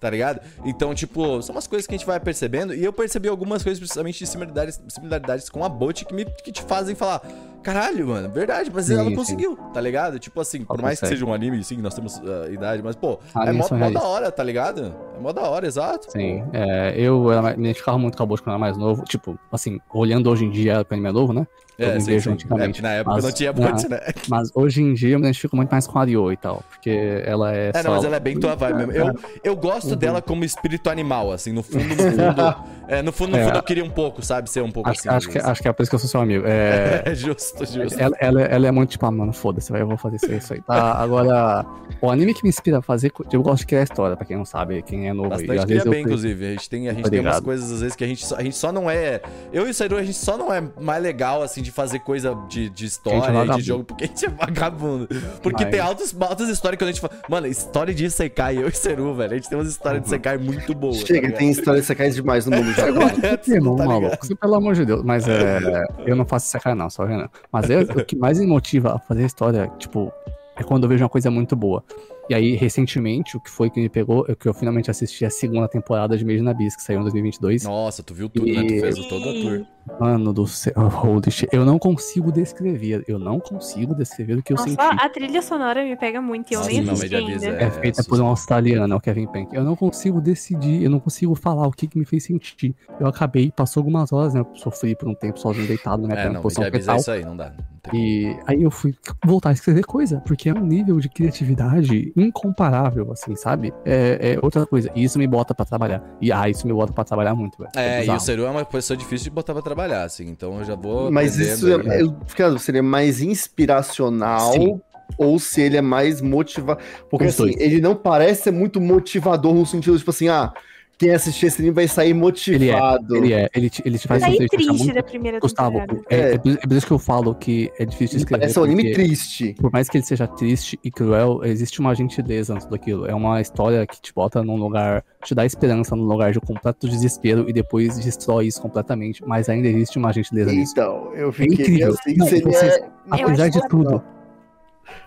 Tá ligado? Então, tipo, são umas coisas que a gente vai percebendo. E eu percebi algumas coisas, precisamente de similaridades, similaridades com a Bot, que, me, que te fazem falar: caralho, mano, verdade, mas Sim, ela sim. conseguiu, tá ligado? Tipo assim, por Ela mais que seja um anime, sim, nós temos ah, idade, mas, pô, é Anime mó, mó da hora, tá ligado? É mó da hora, exato. Sim, é, eu me identificava muito com a Bosch quando eu era mais novo. Tipo, assim, olhando hoje em dia, o anime é novo, né? Eu É, sim, vejo sim. É, antigamente. na época Mas- não tinha Bot, né? Mas hoje em dia eu me identifico muito mais com a Ryo e tal. Porque ela é. É, só- não, mas ela é bem tua vibe mesmo. Eu, eu gosto Uhum. dela como espírito animal, assim, no fundo, no fundo. [LAUGHS] é, no fundo, no É. fundo, eu queria um pouco, sabe? Ser um pouco Acho, assim. acho, que, às acho que é por isso que eu sou seu amigo. É, [LAUGHS] justo, justo. ela, ela, ela é muito tipo, ah, mano, foda-se, vai, eu vou fazer isso, isso aí. Tá, agora, o anime que me inspira a fazer. Eu gosto de criar história, pra quem não sabe, quem é novo. Bastante Às cria vezes eu bem, crio- inclusive. A gente tem, a gente tem umas coisas, às vezes, que a gente, só, a gente só não é. Eu e o Sairu, a gente só não é mais legal, assim, de fazer coisa de, de história é e de jogo, porque a gente é vagabundo. Porque Mas- tem altas, altas histórias que a gente fala. Mano, história de Sekai, eu e o Seru, velho. A gente tem umas histórias Uhum. de Sekai muito boas. tá Chega, ligado? tem histórias secais demais no mundo [LAUGHS] já. Eu de Pokémon, não tá maluco. pelo amor de Deus. Mas é. Eu não faço cara, não, só Renan. Mas é, o que mais me motiva a fazer história, tipo, é quando eu vejo uma coisa muito boa. E aí, recentemente, o que foi que me pegou é que eu finalmente assisti a segunda temporada de Made in Abyss, que saiu em 2022. Nossa, tu viu tudo, né? Tu E- fez todo a tour. Mano do céu, [LAUGHS] holy shit. Eu não consigo descrever, eu não consigo descrever o que eu Nossa, senti. a trilha sonora me pega muito e eu Nossa, nem assisti ainda. é- É feita por um australiano, é o Kevin Pank. Eu não consigo decidir, eu não consigo falar o que, que me fez sentir. Eu acabei, passou algumas horas, né? Eu sofri por um tempo sozinho deitado na minha É, não, posição é fetal. isso aí, não dá. Não E aí eu fui voltar a escrever coisa, porque é um nível de criatividade incomparável, assim, sabe? É, é outra coisa. E isso me bota pra trabalhar. E ah, isso me bota pra trabalhar muito, velho. É, e bizarro. o Seru é uma pessoa difícil de botar pra trabalhar, assim. Então eu já vou. Mas isso é, eu, seria mais inspiracional Sim. ou se ele é mais motivador. Porque Os assim, dois. ele não parece ser muito motivador no sentido, tipo assim, ah, quem assistir esse anime vai sair motivado. Ele é, ele te, ele te faz sentir- deixa triste muito- da primeira Gustavo, é, É. é por é por isso que eu falo que é difícil de escrever. Parece um anime triste. por mais que ele seja triste e cruel, existe uma gentileza antes daquilo. É uma história que te bota num lugar, te dá esperança num lugar de completo desespero e depois destrói isso completamente. Mas ainda existe uma gentileza nisso. Então, eu fiquei incrível. assim, Não, seria... vocês- Apesar de tudo.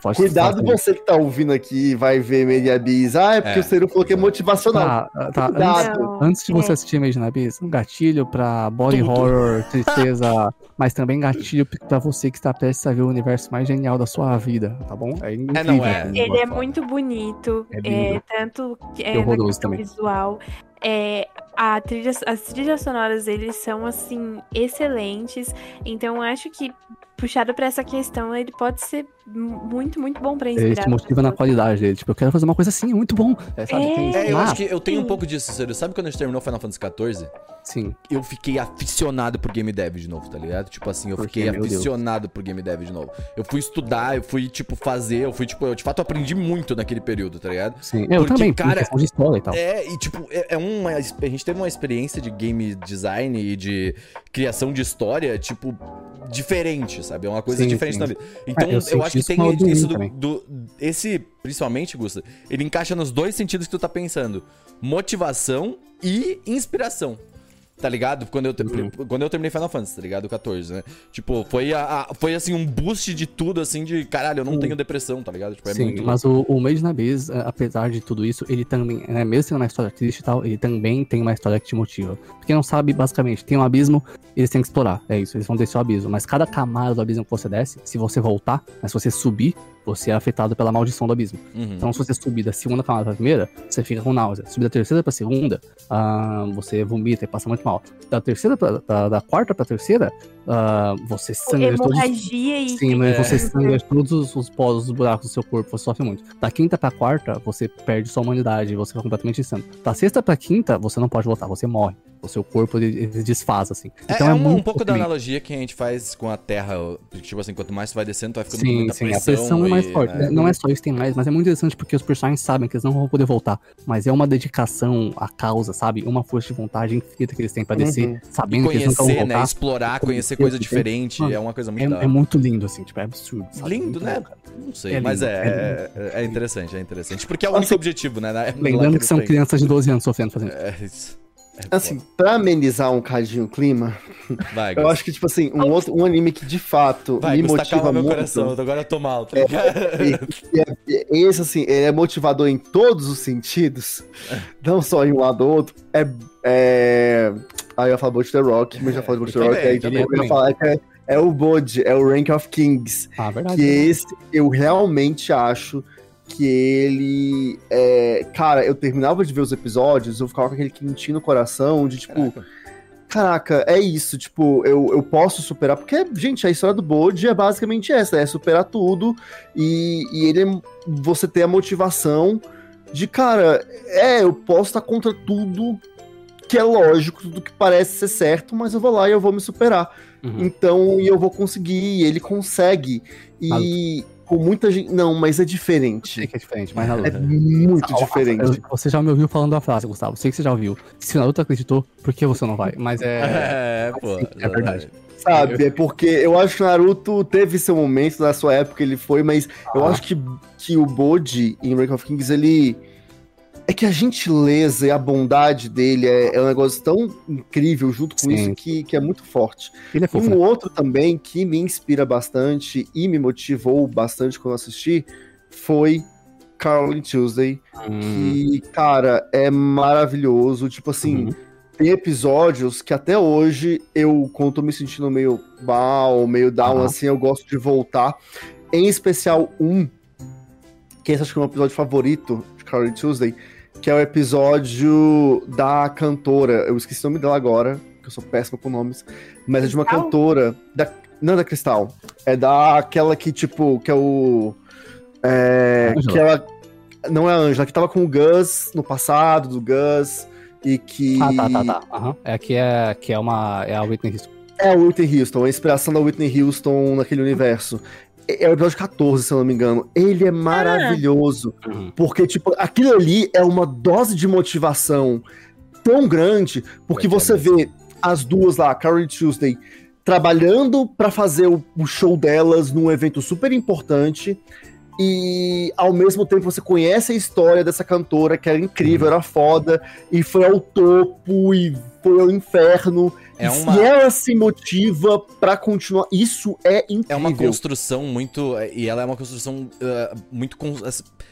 Pode Cuidado você que tá ouvindo aqui e vai ver Made in Abyss. Ah, é porque É. o Seru falou que é motivacional. Tá, tá. Cuidado. Antes, antes de você é. assistir Made in Abyss, um gatilho pra body Tudo. horror, [LAUGHS] tristeza, mas também gatilho pra você que está prestes a ver o universo mais genial da sua vida, tá bom? É incrível. não é. Ele é muito bonito, É é, tanto que é, na visual. É, a trilha, as trilhas sonoras eles são assim excelentes. Então eu acho que puxado pra essa questão ele pode ser mu- muito muito bom pra inspirar. Ele te motiva na qualidade dele. Tipo, eu quero fazer uma coisa assim, é muito bom. É, sabe? É. Tem- É, eu Ah, acho que eu tenho um pouco disso, Seru. Sabe quando a gente terminou Final Fantasy XIV? Sim. eu fiquei aficionado por game dev de novo, tá ligado? Tipo assim, eu Porque, fiquei meu Deus. aficionado por game dev de novo. Eu fui estudar, eu fui, tipo, fazer, eu fui, tipo, eu de fato aprendi muito naquele período, tá ligado? Sim. Eu Porque, também, cara, de história e tal. É, e tipo, é, é uma. A gente teve uma experiência de game design e de criação de história, tipo, diferente, sabe? É uma coisa Sim, diferente sim. na vida. Então, eu eu, senti acho que tem isso do, do- Esse, principalmente, Gusta, ele encaixa nos dois sentidos que tu tá pensando: motivação e inspiração. Tá ligado? Quando eu, Uhum. quando eu terminei Final Fantasy, tá ligado? O 14, né? Tipo, foi, a, a- foi assim, um boost de tudo, assim, de caralho, eu não tenho depressão, tá ligado? Tipo, é Sim, muito mas o, o Made in Abyss, eh, apesar de tudo isso, ele também, né, mesmo sendo uma história triste e tal, ele também tem uma história que te motiva. Quem não sabe, basicamente, tem um abismo, eles têm que explorar, é isso, eles vão descer o abismo. Mas cada camada do abismo que você desce, se você voltar, mas se você subir, você é afetado pela maldição do abismo. Uhum. Então, se você subir da segunda camada pra primeira, você fica com náusea. Subir da terceira pra segunda, ah, você vomita e passa muito mal. Da terceira pra, da, da quarta pra terceira, ah, você sangra de todos os Hemorragia e. Sim, mas É. você sangra todos os, os poros, os buracos do seu corpo, você sofre muito. Da quinta pra quarta, você perde sua humanidade, você fica completamente insano. Da sexta pra quinta, você não pode voltar, você morre. O seu corpo, ele, ele desfaz, assim. É, Então é um, um muito pouco da analogia que a gente faz com a Terra. Tipo assim, quanto mais tu vai descendo, tu vai ficando com Sim, muita sim, pressão. a pressão é mais e, forte. né? Não é só isso, tem mais, mas é muito interessante porque os personagens sabem que eles não vão poder voltar. Mas é uma dedicação à causa, sabe? Uma força de vontade infinita que eles têm pra descer, Uhum. sabendo que eles não vão Conhecer, voltar. né? Explorar, conhecer Conhecer, coisa diferente. Mano, É uma coisa muito É, é muito lindo, assim, tipo, é absurdo. sabe? Lindo, Muito né? Não sei, É mas lindo, é, é, é interessante, é interessante. Porque é o único Assim, objetivo, né? É Lembrando que são tem. crianças de 12 anos sofrendo fazendo isso. É isso. É Assim, pra amenizar um cadinho o clima, [LAUGHS] vai, eu acho que, tipo assim, um, outro, um anime que de fato vai, me Gusta, motiva calma meu muito. coração. Agora eu tô mal, tá ligado? E, e é- esse, assim, ele é motivador em todos os sentidos, não só em um lado ou outro. É. é... Aí eu ia falar Bolt The Rock, mas já falei Bolt The também, Rock, aí também. tipo, eu ia falar que é, é o Bode, é o Rank of Kings. Ah, verdade. Que esse eu realmente acho que ele. É... Cara, eu terminava de ver os episódios, eu ficava com aquele quentinho no coração de tipo. Caraca. Caraca, é isso, tipo, eu, eu posso superar, porque, gente, a história do Bode é basicamente essa, é superar tudo, e, e ele, é- você ter a motivação de, cara, é, eu posso estar contra tudo que é lógico, tudo que parece ser certo, mas eu vou lá e eu vou me superar. Uhum. Então, e eu vou conseguir, e ele consegue, e com muita gente, não, mas é diferente, Sei que é diferente, mas na é muito Ah, diferente. eu- Você já me ouviu falando a frase, Gustavo. Sei que você já ouviu. Se Naruto acreditou, por que você não vai? Mas é. [LAUGHS] É, pô. sim, é verdade. Sabe, é porque eu acho que Naruto teve seu momento, na sua época ele foi, mas eu Ah. acho que, que o Bode em Rank of Kings, ele. É que a gentileza e a bondade dele é, é um negócio tão incrível junto com Sim. isso que, que é muito forte. Ele é fofo, um né? outro também que me inspira bastante e me motivou bastante quando assisti foi Carolyn Tuesday, Hum, que, cara, é maravilhoso. Tipo assim, uhum. tem episódios que até hoje eu, quando tô me sentindo meio mal, meio down, Aham. assim, eu gosto de voltar. Em especial um, que esse acho que é o meu episódio favorito de Carly Tuesday, que é o episódio da cantora. Eu esqueci o nome dela agora, que eu sou péssimo com nomes, mas é de uma Cristal? cantora. Da, não é da Cristal, é daquela que, tipo, que é o. É, que ela. Não é a Angela, que tava com o Gus no passado, do Gus, e que. Ah, tá, tá, tá. Aham. É que é, que é uma. É a Whitney Houston. É o Whitney Houston, a inspiração da Whitney Houston naquele universo. É é o episódio 14, se eu não me engano. Ele é maravilhoso. Uhum. Porque, tipo, aquilo ali é uma dose de motivação tão grande, porque É é você mesmo. vê as duas lá, Carol e Tuesday, trabalhando pra fazer o, o show delas num evento super importante. E ao mesmo tempo você conhece a história dessa cantora que era incrível, era foda, e foi ao topo, e foi ao inferno. É e, uma- e ela se motiva pra continuar. Isso é incrível. É uma construção muito. E ela é uma construção uh, muito.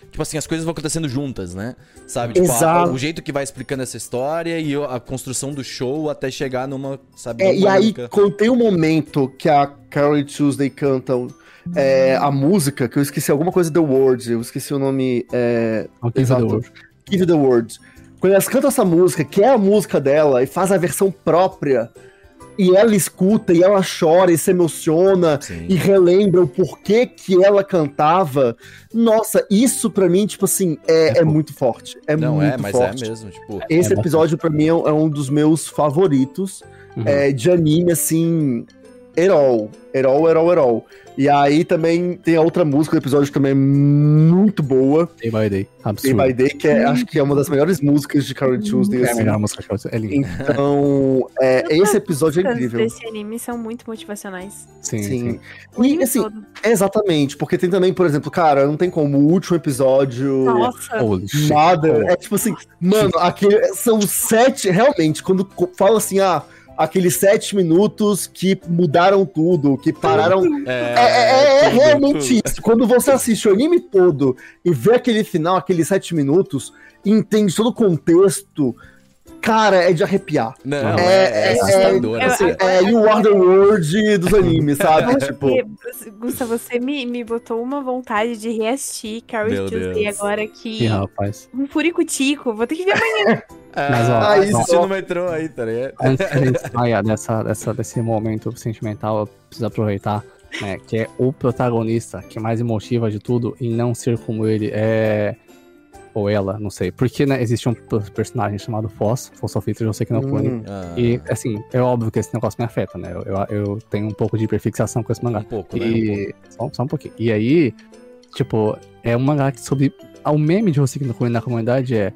Tipo assim, as coisas vão acontecendo juntas, né? Sabe? Tipo, a- Exato. o jeito que vai explicando essa história e a construção do show até chegar numa. Sabe? É, e aí, quando tem um momento que a Carol e Tuesday cantam é, a música, que eu esqueci alguma coisa The Words, eu esqueci o nome. É, tem exato. Exato. Give the Words. Quando elas cantam essa música, que é a música dela, e faz a versão própria, e ela escuta, e ela chora, e se emociona, Sim. e relembra o porquê que ela cantava. Nossa, isso pra mim, tipo assim, é, É é muito forte. É Não, muito é, mas forte. é mesmo. Tipo, Esse É episódio, pra mim, é é um dos meus favoritos Uhum. é, de anime, assim, Herol. Herol, Herol, Herol. E aí também tem a outra música do episódio que também é muito boa, Day by Day. Day Absurdo. by Day, que é, acho que é uma das melhores músicas de Carol Tuesday, É a assim. melhor música que eu É lindo. Então, é, esse episódio é As incrível. desse anime são muito motivacionais. Sim, Sim. sim. E, assim, todo. exatamente, porque tem também, por exemplo, cara, não tem como, o último episódio... Nossa, Holy shit. Nada. É tipo assim, mano, aquele, são sete. Realmente, quando fala assim, ah, aqueles sete minutos que mudaram tudo, que pararam. É, é- é tudo, realmente tudo. isso. Quando você assiste o anime todo e vê aquele final, aqueles sete minutos, e entende todo o contexto, cara, é de arrepiar. Não, É- é, é, é- assustador. é- assim. É You Are the World dos animes, sabe? [LAUGHS] tipo, Porque, Gusta, você me, me botou uma vontade de reassistir Carol Meu Tuesday agora Ih, que. rapaz. Um furicutico, vou ter que ver amanhã. [LAUGHS] Mas, ó, Ah, aí assistindo só. no metrô aí, tá ligado? Antes que a gente saia dessa, dessa, desse momento sentimental, eu preciso aproveitar, né, que é o protagonista que mais motiva de tudo em não ser como ele é. Ou ela, não sei. Porque, né, existe um per- personagem chamado Foss, Fossofita, eu sei que não foi. Hum. Ah, E, assim, é óbvio que esse negócio me afeta, né? Eu, eu, eu tenho um pouco de hiperfixação com esse mangá. um pouco, né? E. Só, só um pouquinho. E aí, tipo, é um mangá que sobre. O meme de Hoseki no Kuni na comunidade é.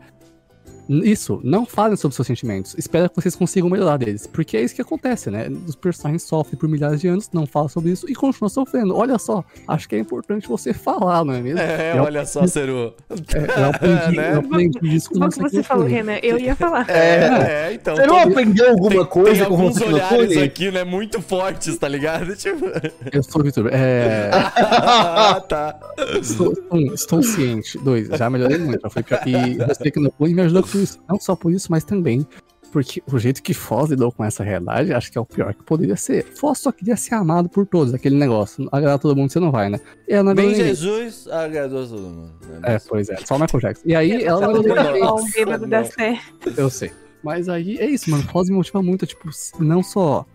Isso, não falem sobre seus sentimentos. Espera que vocês consigam melhorar deles. Porque é isso que acontece, né? Os personagens sofrem por milhares de anos, não falam sobre isso e continuam sofrendo. Olha só, acho que é importante você falar, não é mesmo? É, Eu- olha só, Seru. É, eu [LAUGHS] aprendi, né? eu aprendi isso com Bom o que Hoseki você no falou. Renan. Eu ia falar. É, é, então. Você não todo- aprendeu alguma tem, coisa tem com alguns no olhares aqui, né, muito fortes, tá ligado? [LAUGHS] Tipo... Eu sou o Vitor. É. ah, tá. Estou, um, estou ciente. Dois, já melhorei muito. Já foi pior. E sei que no Kuni me ajudou com isso. Não só por isso, mas também porque o jeito que Foz lidou com essa realidade, acho que é o pior que poderia ser. Foz só queria ser amado por todos, aquele negócio. Agradar todo mundo, você não vai, né? E ela não Bem. Jesus agradou todo mundo. É, pois é, só o Michael Jackson. E aí ela não um. Eu sei. Mas aí é isso, mano. Foz me motiva muito, tipo, não só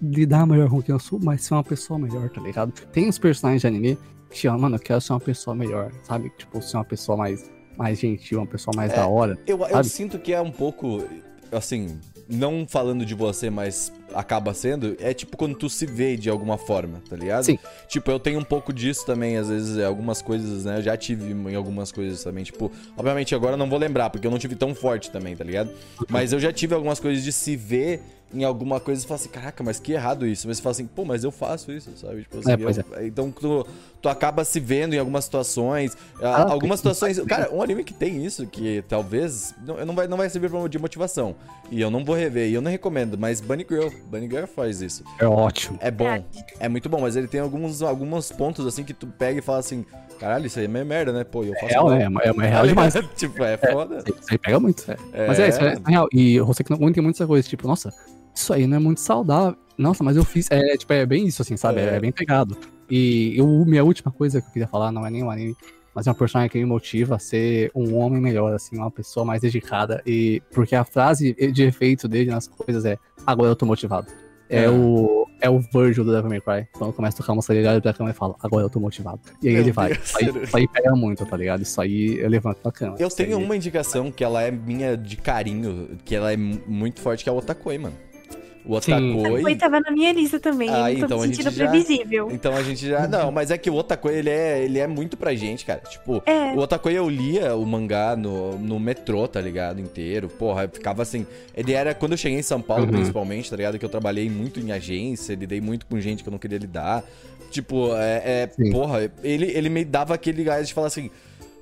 lidar melhor com quem eu sou, mas ser uma pessoa melhor, tá ligado? Tem uns personagens de anime que chamam, mano, eu quero ser uma pessoa melhor, sabe? Tipo, ser uma pessoa mais, mais gentil, uma pessoa mais É. da hora. Eu, eu sinto que é um pouco, assim, não falando de você, mas acaba sendo, é tipo quando tu se vê de alguma forma, tá ligado? Sim. Tipo, eu tenho um pouco disso também, às vezes, é, algumas coisas, né? Eu já tive em algumas coisas também, tipo, obviamente agora eu não vou lembrar, porque eu não tive tão forte também, tá ligado? Mas eu já tive algumas coisas de se ver em alguma coisa e falar assim, caraca, mas que errado isso. Mas você fala assim, pô, mas eu faço isso, sabe? Tipo assim, É, pois eu- Então tu, tu acaba se vendo em algumas situações. ah, algumas situações. Cara, um anime que tem isso, que talvez não, não, vai, não vai servir pra- de motivação. E eu não vou rever, e eu não recomendo, mas Bunny Girl. Bunny Girl faz isso. É ótimo. É bom, é muito bom, mas ele tem alguns, alguns pontos assim que tu pega e fala assim, caralho, isso aí é meio merda, né? Pô, eu faço. Real, né? É, uma- é uma real demais. [LAUGHS] tipo, é foda. Isso aí pega muito, é. Mas é, isso é, é real. E o no Kuni tem muitas coisas, tipo, nossa, isso aí não é muito saudável. Nossa, mas eu fiz. É, tipo, é bem isso, assim, sabe? É, É. bem pegado. E eu, minha última coisa que eu queria falar não é nem um anime, mas é um personagem que me motiva a ser um homem melhor, assim, uma pessoa mais dedicada. E porque a frase de efeito dele nas coisas é agora eu tô motivado. É, É. o. É o Virgil do Devil May Cry. Quando começa a tocar uma música, ele olha pra câmera e fala, agora eu tô motivado. E aí Meu ele vai. Deus. Isso aí, isso aí pega muito, tá ligado? Isso aí eu levanto pra cama. Eu tenho aí- uma indicação que ela é minha de carinho, que ela é mu- muito forte, que é o Otakoi, mano. O. Otakoi. Foi, tava na minha lista também. Ah, não tô então a me gente sentindo já- previsível. Então a gente já. Não, mas é que o Otakoi, ele é, ele é muito pra gente, cara. Tipo, É. o Otakoi eu lia o mangá no, no metrô, tá ligado? Inteiro. Porra, eu ficava assim. Ele era. Quando eu cheguei em São Paulo, Uhum. principalmente, tá ligado? Que eu trabalhei muito em agência, lidei muito com gente que eu não queria lidar. Tipo, é. é porra, ele, ele me dava aquele gás de falar assim.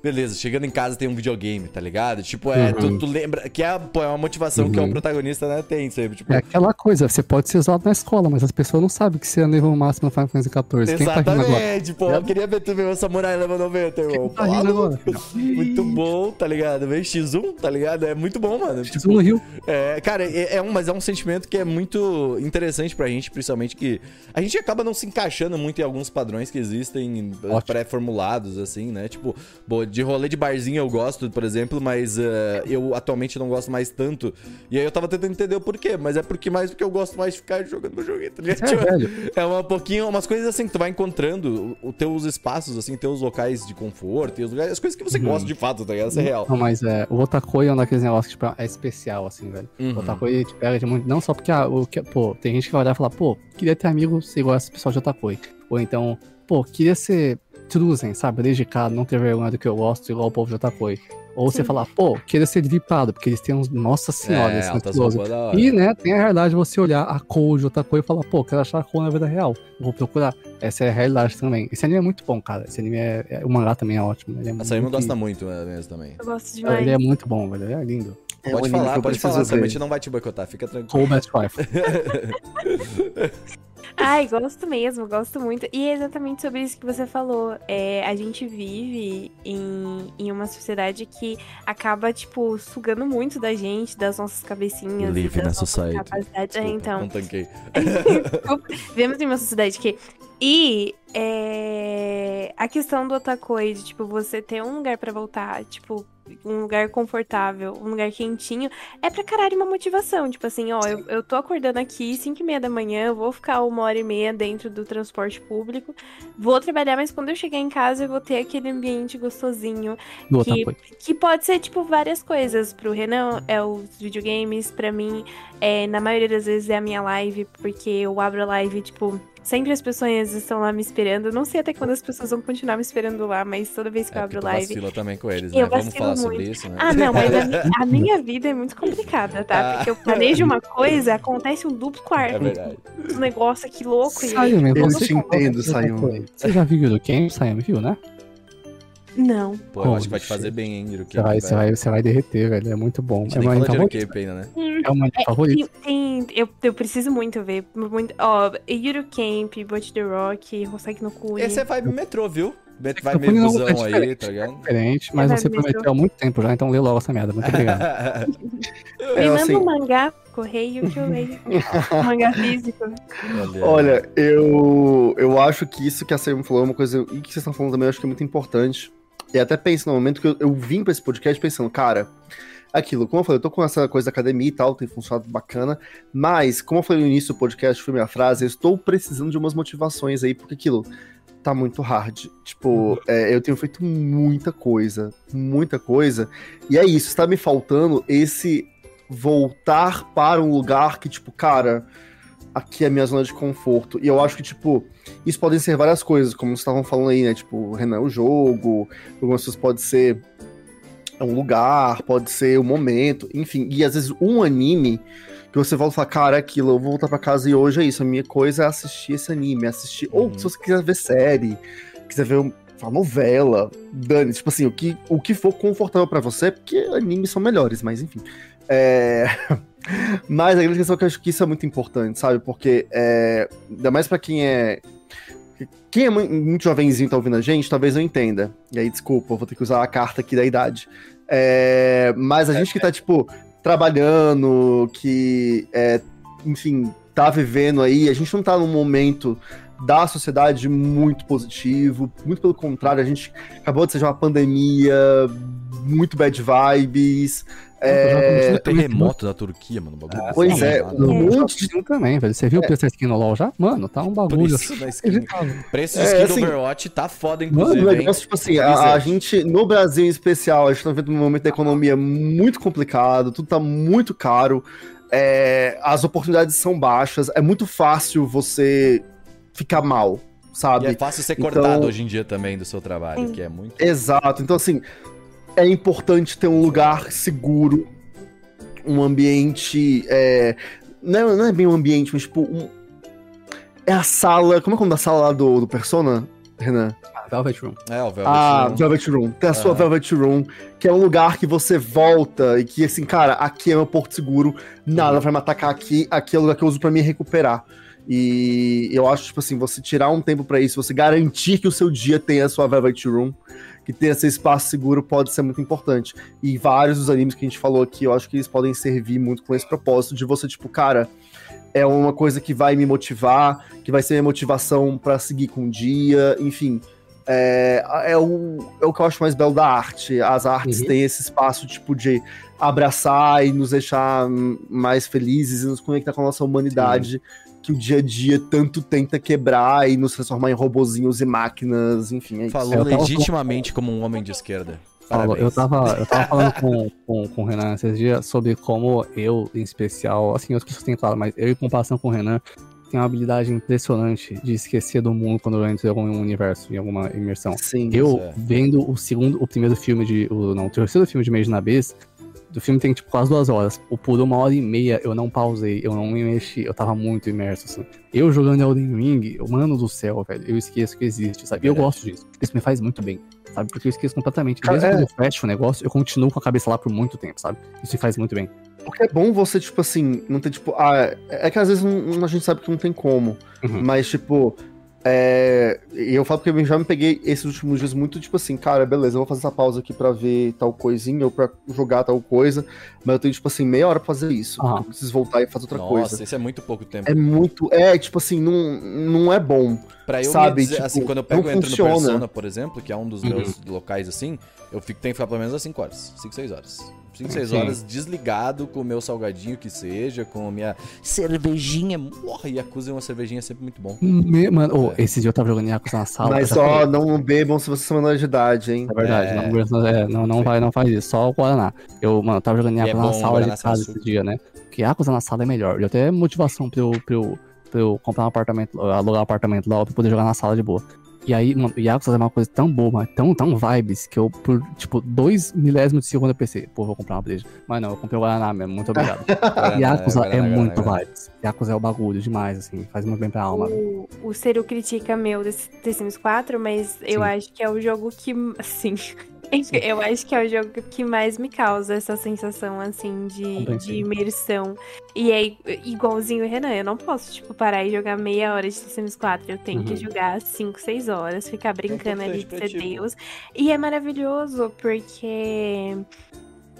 Beleza, chegando em casa tem um videogame, tá ligado? Tipo, é, tu, Uhum. tu lembra. Que é, pô, é uma motivação que o Uhum. protagonista né, tem sempre. Tipo, É aquela coisa, você pode ser zoado na escola, mas as pessoas não sabem que você é nível máximo no Final Fantasy XIV. Tá? Exatamente, pô, eu queria ver tu ver o Samurai level 90, irmão. Tá? [LAUGHS] Muito bom, tá ligado? Vem X1, tá ligado? É muito bom, mano. X1 no Rio. É, cara, é, é um, mas é um sentimento que é muito interessante pra gente, principalmente que a gente acaba não se encaixando muito em alguns padrões que existem pré-formulados, assim, né? Tipo, pô, de rolê de barzinho eu gosto, por exemplo, mas eh, eu atualmente não gosto mais tanto. E aí eu tava tentando entender o porquê, mas é porque mais porque eu gosto mais de ficar jogando meu joguinho, tá ligado? É, Tipo, é uma pouquinho, umas coisas assim que tu vai encontrando, os teus espaços, assim, teus locais de conforto, lugares, as coisas que você Uhum. gosta de fato, tá ligado? Isso é real. Não, mas é, o Otakoi é um daqueles negócios que tipo, é especial, assim, velho. Uhum. O Otakoi te pega de muito. Não só porque, ah, o que, pô, tem gente que vai olhar e falar, pô, queria ter amigos igual esse pessoal de Otakoi. Ou então, pô, queria ser truzen, sabe? Dedicado, não ter vergonha do que eu gosto, igual o povo de Otakoi. Ou você Sim. falar, pô, queria ser dripado, porque eles têm uns. Nossa senhora, é, esse. E, né, tem a realidade de você olhar a Kou de Otakoi e falar, pô, quero achar a Kou na vida real. Vou procurar. Essa é a realidade também. Esse anime é muito bom, cara. Esse anime é. é- o mangá também é ótimo. Ele é A Saima muito- gosta muito é, mesmo também. Eu gosto demais. Ele é muito bom, velho. Ele é lindo. É pode anime falar, pode falar, Saima, a ver. gente não vai te boicotar, fica tranquilo. Kou Best Wife. Ai, gosto mesmo, gosto muito. E é exatamente sobre isso que você falou. É, a gente vive em, em uma sociedade que acaba, tipo, sugando muito da gente, das nossas cabecinhas. Live na capacidades. É, Desculpa, então. Não tanquei. [LAUGHS] Vivemos em uma sociedade que. E é a questão do otakoi, de, tipo, você ter um lugar pra voltar, tipo, um lugar confortável, um lugar quentinho, é pra caralho uma motivação. Tipo assim, ó, eu, eu tô acordando aqui 5 e meia da manhã, eu vou ficar uma hora e meia dentro do transporte público, vou trabalhar, mas quando eu chegar em casa eu vou ter aquele ambiente gostosinho. Do que, que pode ser, tipo, várias coisas. Pro Renan é os videogames, pra mim, é, na maioria das vezes é a minha live, porque eu abro a live, tipo, sempre as pessoas estão lá me esperando. Eu não sei até quando as pessoas vão continuar me esperando lá, mas toda vez que eu É, abro porque tu live. vacila também com eles, Eu né? Vamos falar sobre muito. isso, né? Ah, não, mas a, mi- [LAUGHS] a minha vida é muito complicada, tá? Ah. Porque eu planejo uma coisa, acontece um duplo É quarto. verdade. um negócio aqui louco. E aí... Sayumi, Eu te entendo. Otakoi, Você já viu do Camp, Sayumi, viu, né? Não. Pô, eu acho que vai te fazer bem, hein, Você vai, você, vai, você vai derreter, velho. É muito bom. É favorito. Eurocape ainda, né? É o meu anime favorito. Tem, tem- eu, eu preciso muito ver. Muito, ó, Yuru Camp, Bot the Rock, Hoseki no Kuni. Esse é vibe metrô, viu? Vai meio no- busão é aí, diferente, tá ligado? Diferente, mas Vai você prometeu há muito tempo já, então lê logo essa merda. Muito obrigado. [LAUGHS] [LAUGHS] Me É, manda assim- um mangá, correio que eu leio. [LAUGHS] mangá físico. Olha, eu, eu acho que isso que a Sam falou é uma coisa. E que vocês estão falando também, eu acho que é muito importante. E até penso no momento que eu, eu vim pra esse podcast pensando, cara, aquilo, como eu falei, eu tô com essa coisa da academia e tal, tem funcionado bacana. Mas, como eu falei no início do podcast, foi minha frase, eu estou precisando de umas motivações aí, porque aquilo tá muito hard. Tipo, é, eu tenho feito muita coisa, muita coisa. E é isso, está me faltando esse voltar para um lugar que, tipo, cara, aqui é a minha zona de conforto. E eu acho que, tipo, isso podem ser várias coisas, como vocês estavam falando aí, né? Tipo, Renan, o jogo, algumas coisas pode ser um lugar, pode ser um momento, enfim. E às vezes um anime que você volta e fala, cara, é aquilo, eu vou voltar pra casa e hoje é isso. A minha coisa é assistir esse anime, assistir. Ou Uhum. se você quiser ver série, quiser ver um- uma novela, dane, tipo assim, o que, o que for confortável pra você, porque animes são melhores, mas enfim. É... [LAUGHS] Mas a grande questão é que eu acho que isso é muito importante, sabe? Porque, é... ainda mais pra quem é. Quem é mu- muito jovenzinho tá ouvindo a gente, talvez não entenda. E aí, desculpa, vou ter que usar a carta aqui da idade. É... Mas a gente que tá, tipo, trabalhando, que, é... enfim, tá vivendo aí, a gente não tá num momento da sociedade muito positivo, muito pelo contrário, a gente acabou de ser uma pandemia, muito bad vibes. É, O terremoto da Turquia, mano. o Bagulho Ah, Pois é, um monte de. também, velho. Você viu o preço da skin no LoL já? Mano, tá um bagulho Preço da skin. Preço de É, skin do assim- Overwatch tá foda, Mano, inclusive, o hein? negócio, tipo assim, a, a gente, no Brasil em especial, a gente tá vendo um momento da economia muito complicado, tudo tá muito caro, é, as oportunidades são baixas, é muito fácil você ficar mal, E sabe? é fácil ser Então- cortado hoje em dia também do seu trabalho, Sim. que é muito... Exato. Então, assim, é importante ter um lugar seguro, um ambiente. É... Não, é- não é bem um ambiente, mas tipo. Um... É a sala. Como é o nome da sala lá do, do Persona, Renan? Ah, Velvet Room. É, o Velvet Ah, Room. Velvet Room. Tem a sua Ah. Velvet Room, que é um lugar que você volta e que, assim, cara, aqui é meu porto seguro, nada vai me atacar aqui, aqui é o lugar que eu uso pra me recuperar. E eu acho, tipo assim, você tirar um tempo pra isso, você garantir que o seu dia tenha a sua Velvet Room, que tenha esse espaço seguro, pode ser muito importante. E vários dos animes que a gente falou aqui, eu acho que eles podem servir muito com esse propósito de você, tipo, cara, é uma coisa que vai me motivar, que vai ser minha motivação pra seguir com o dia, enfim. É, é, o, é o que eu acho mais belo da arte. As artes Uhum. têm esse espaço, tipo, de abraçar e nos deixar mais felizes e nos conectar com a nossa humanidade, que o dia a dia tanto tenta quebrar e nos transformar em robozinhos e máquinas, enfim, é. Falou legitimamente como um homem de esquerda. Paulo, eu tava, eu tava [LAUGHS] falando com, com, com o Renan esses dias sobre como eu, em especial, assim, outras pessoas têm falado, mas eu, em comparação com o Renan, tenho uma habilidade impressionante de esquecer do mundo quando eu entro em algum universo, em alguma imersão. Sim. Eu, é. vendo o segundo, o primeiro filme de. O, não, o terceiro filme de Made na Abyss, do filme tem tipo quase duas horas. O por uma hora e meia eu não pausei, eu não me mexi, eu tava muito imerso, assim. Eu jogando Elden Ring, mano do céu, velho, eu esqueço que existe, sabe? E eu Verdade. gosto disso. Isso me faz muito bem, sabe? Porque eu esqueço completamente. Mesmo é. quando eu fecho o negócio, eu continuo com a cabeça lá por muito tempo, sabe? Isso me faz muito bem. Porque é bom você, tipo assim, não ter, tipo. Ah, é que às vezes não- a gente sabe que não tem como. Uhum. Mas, tipo. É, e eu falo porque eu já me peguei esses últimos dias muito, tipo assim, cara, beleza, eu vou fazer essa pausa aqui pra ver tal coisinha ou pra jogar tal coisa, mas eu tenho, tipo assim, meia hora pra fazer isso. Ah. Eu preciso voltar e fazer outra Nossa, coisa. isso é muito pouco tempo. É muito. É, tipo assim, não, não é bom. Pra eu Sabe, me dizer, tipo, assim, quando eu pego e entro funciona. no Persona, por exemplo, que é um dos Uhum. meus locais assim, eu fico, tenho que ficar pelo menos às 5 horas. 5, 6 horas. 5, 6 Sim. horas desligado com o meu salgadinho que seja, com a minha cervejinha. Porra, Yakuza é uma cervejinha sempre muito bom. Me- Mano, ô, É. esse dia eu tava jogando Yakuza na sala. Mas eu já ó, falei, não bebam se vocês são menores de idade, hein? É verdade, É. não, é, não, não, vai, não faz isso, só o Guaraná. Eu, mano, tava jogando é Yakuza bom na sala de casa esse dia, né? Porque Yakuza na sala é melhor. Eu até motivação pra eu, pra, eu, pra eu comprar um apartamento, alugar um apartamento lá pra poder jogar na sala de boa. E aí, mano, Yakuza é uma coisa tão boa, mas tão, tão vibes, que eu, por, tipo, dois milésimos de segundo eu pensei, pô, vou comprar uma breja. Mas não, eu comprei o Guaraná mesmo, muito obrigado. [LAUGHS] Yakuza é, Guaraná, muito Guaraná. vibes. Yakuza é o bagulho demais, assim, faz muito bem pra alma. O, o Ciro critica meu desse The Sims 4, mas eu Sim. acho que é o jogo que, assim, [LAUGHS] eu acho que é o jogo que mais me causa essa sensação, assim, de, de imersão. E é igualzinho o Renan, eu não posso, tipo, parar e jogar meia hora de Sims 4. Eu tenho que Uhum. jogar 5, 6 horas, ficar brincando ali de ser. Deus. E é maravilhoso, porque...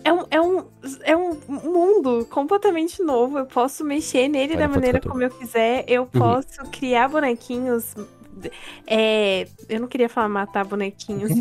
É um, é, um, é um mundo completamente novo. Eu posso mexer nele Olha da maneira que como eu quiser. Eu posso criar bonequinhos. É, eu não queria falar matar bonequinhos.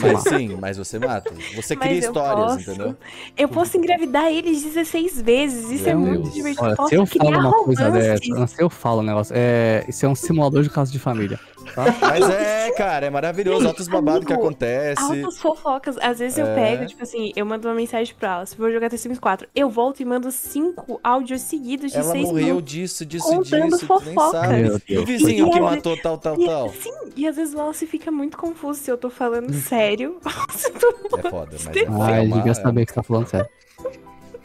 Mas sim, mas você mata. Você Mas cria histórias, posso. entendeu? Eu posso engravidar eles 16 vezes. Isso é Meu muito Deus. divertido. Olha, posso se eu falo uma coisa dessa, se eu falo um negócio, é, isso é um simulador de caso de família. Tá? Mas é, cara, é maravilhoso. Altos babados que acontece. Altas fofocas. Às vezes eu É. pego, tipo assim, eu mando uma mensagem pra ela. Se vou jogar The Sims 4, eu volto e mando cinco áudios seguidos de Ela seis morreu minutos. disso, disso, contando disso. Tu nem fofoca. sabe. Meu E o vizinho E que ela- matou tal, tal, E, tal. sim, e às vezes o Wallace fica muito confuso se eu tô falando sério. [LAUGHS] Se eu tô- É foda, mas [LAUGHS] é, Ai, uma, devia é, saber que você tá falando sério.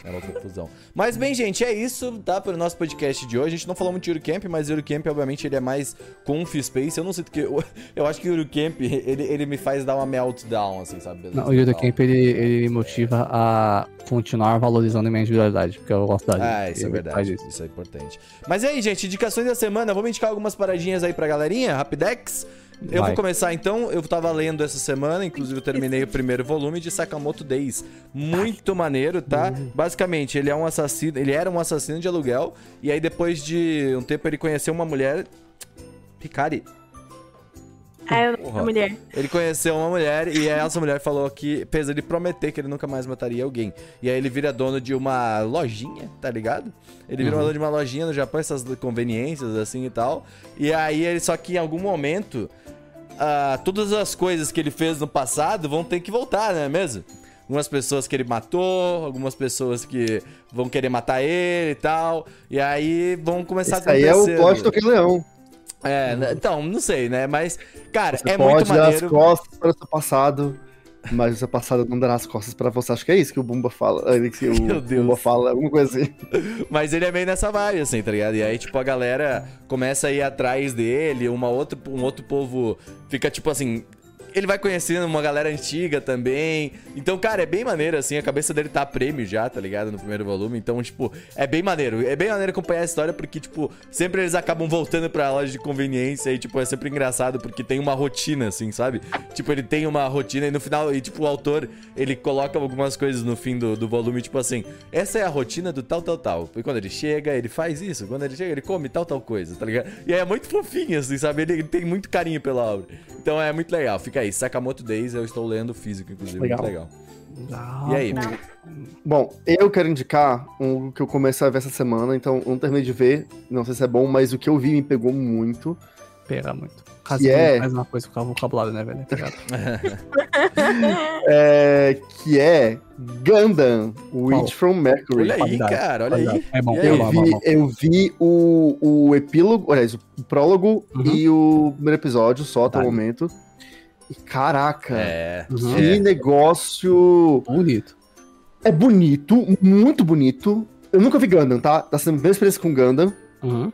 É uma confusão. Mas bem, gente, é isso, tá? Pro nosso podcast de hoje. A gente não falou muito de Eurocamp, mas Eurocamp, obviamente, ele é mais conf space. Eu não sei porque. Eu, [LAUGHS] eu acho que o Eurocamp, ele, ele me faz dar uma meltdown, assim, sabe? Não, o Yudo Camp, ele, ele me motiva a continuar valorizando a minha individualidade, porque eu gosto da. Ah, isso é verdade. isso. Isso é importante. Mas e aí, gente, indicações da semana. Vamos indicar algumas paradinhas aí pra galerinha, Rapidex. Eu Vai. vou começar então. Eu tava lendo essa semana, inclusive eu terminei o primeiro volume de Sakamoto Days. Muito maneiro, tá? Basicamente, ele é um assassino, ele era um assassino de aluguel e aí depois de um tempo ele conheceu uma mulher Hikari. Ah, eu Porra. mulher. Ele conheceu uma mulher e essa mulher falou que, apesar de prometer que ele nunca mais mataria alguém. E aí ele vira dono de uma lojinha, tá ligado? Ele vira Uhum. dono de uma lojinha no Japão, essas conveniências assim e tal. E aí ele, só que em algum momento, ah, todas as coisas que ele fez no passado vão ter que voltar, não é mesmo? Algumas pessoas que ele matou, algumas pessoas que vão querer matar ele e tal. E aí vão começar Isso a aí é o acontecer. plot do Rei Leão. É, né? então, não sei, né? Mas, cara, Você é pode muito dar as maneiro. costas para o seu passado, mas o seu passado não dará as costas para você. Acho que é isso que o Bumba fala. Que o [LAUGHS] Meu Deus. Bumba fala, alguma coisa assim. Mas ele é meio nessa vibe, assim, tá ligado? E aí, tipo, a galera começa a ir atrás dele, uma outra, um outro povo fica, tipo assim. Ele vai conhecendo uma galera antiga também. Então, cara, é bem maneiro, assim. A cabeça dele tá prêmio já, tá ligado? No primeiro volume. Então, tipo, é bem maneiro. É bem maneiro acompanhar a história porque, tipo, sempre eles acabam voltando pra loja de conveniência e, tipo, é sempre engraçado porque tem uma rotina, assim, sabe? Tipo, ele tem uma rotina e no final, e, tipo, o autor, ele coloca algumas coisas no fim do, do volume, tipo assim, essa é a rotina do tal, tal, tal. E quando ele chega, ele faz isso. Quando ele chega, ele come tal, tal coisa, tá ligado? E aí é muito fofinho, assim, sabe? Ele, ele tem muito carinho pela obra. Então é muito legal. Fica aí, Sakamoto Days, eu estou lendo físico, inclusive. Legal. Muito legal. E aí? Bom, eu quero indicar um que eu comecei a ver essa semana, então eu não terminei de ver, não sei se é bom, mas o que eu vi me pegou muito. Pega muito. Caso Que é- faz uma coisa com o vocabulário, né, velho? Tá? [LAUGHS] É, que é Gundam, Witch from Mercury. Olha aí, cara, olha aí. É bom, aí? Eu é é vi, bom, é eu vi o, o epílogo, aliás, o prólogo Uhum. e o primeiro episódio só até o momento. E caraca, É. Uhum. que é. negócio. Bonito. É bonito, muito bonito. Eu nunca vi Gundam, tá? Tá sendo a primeira experiência com Gundam. Uhum.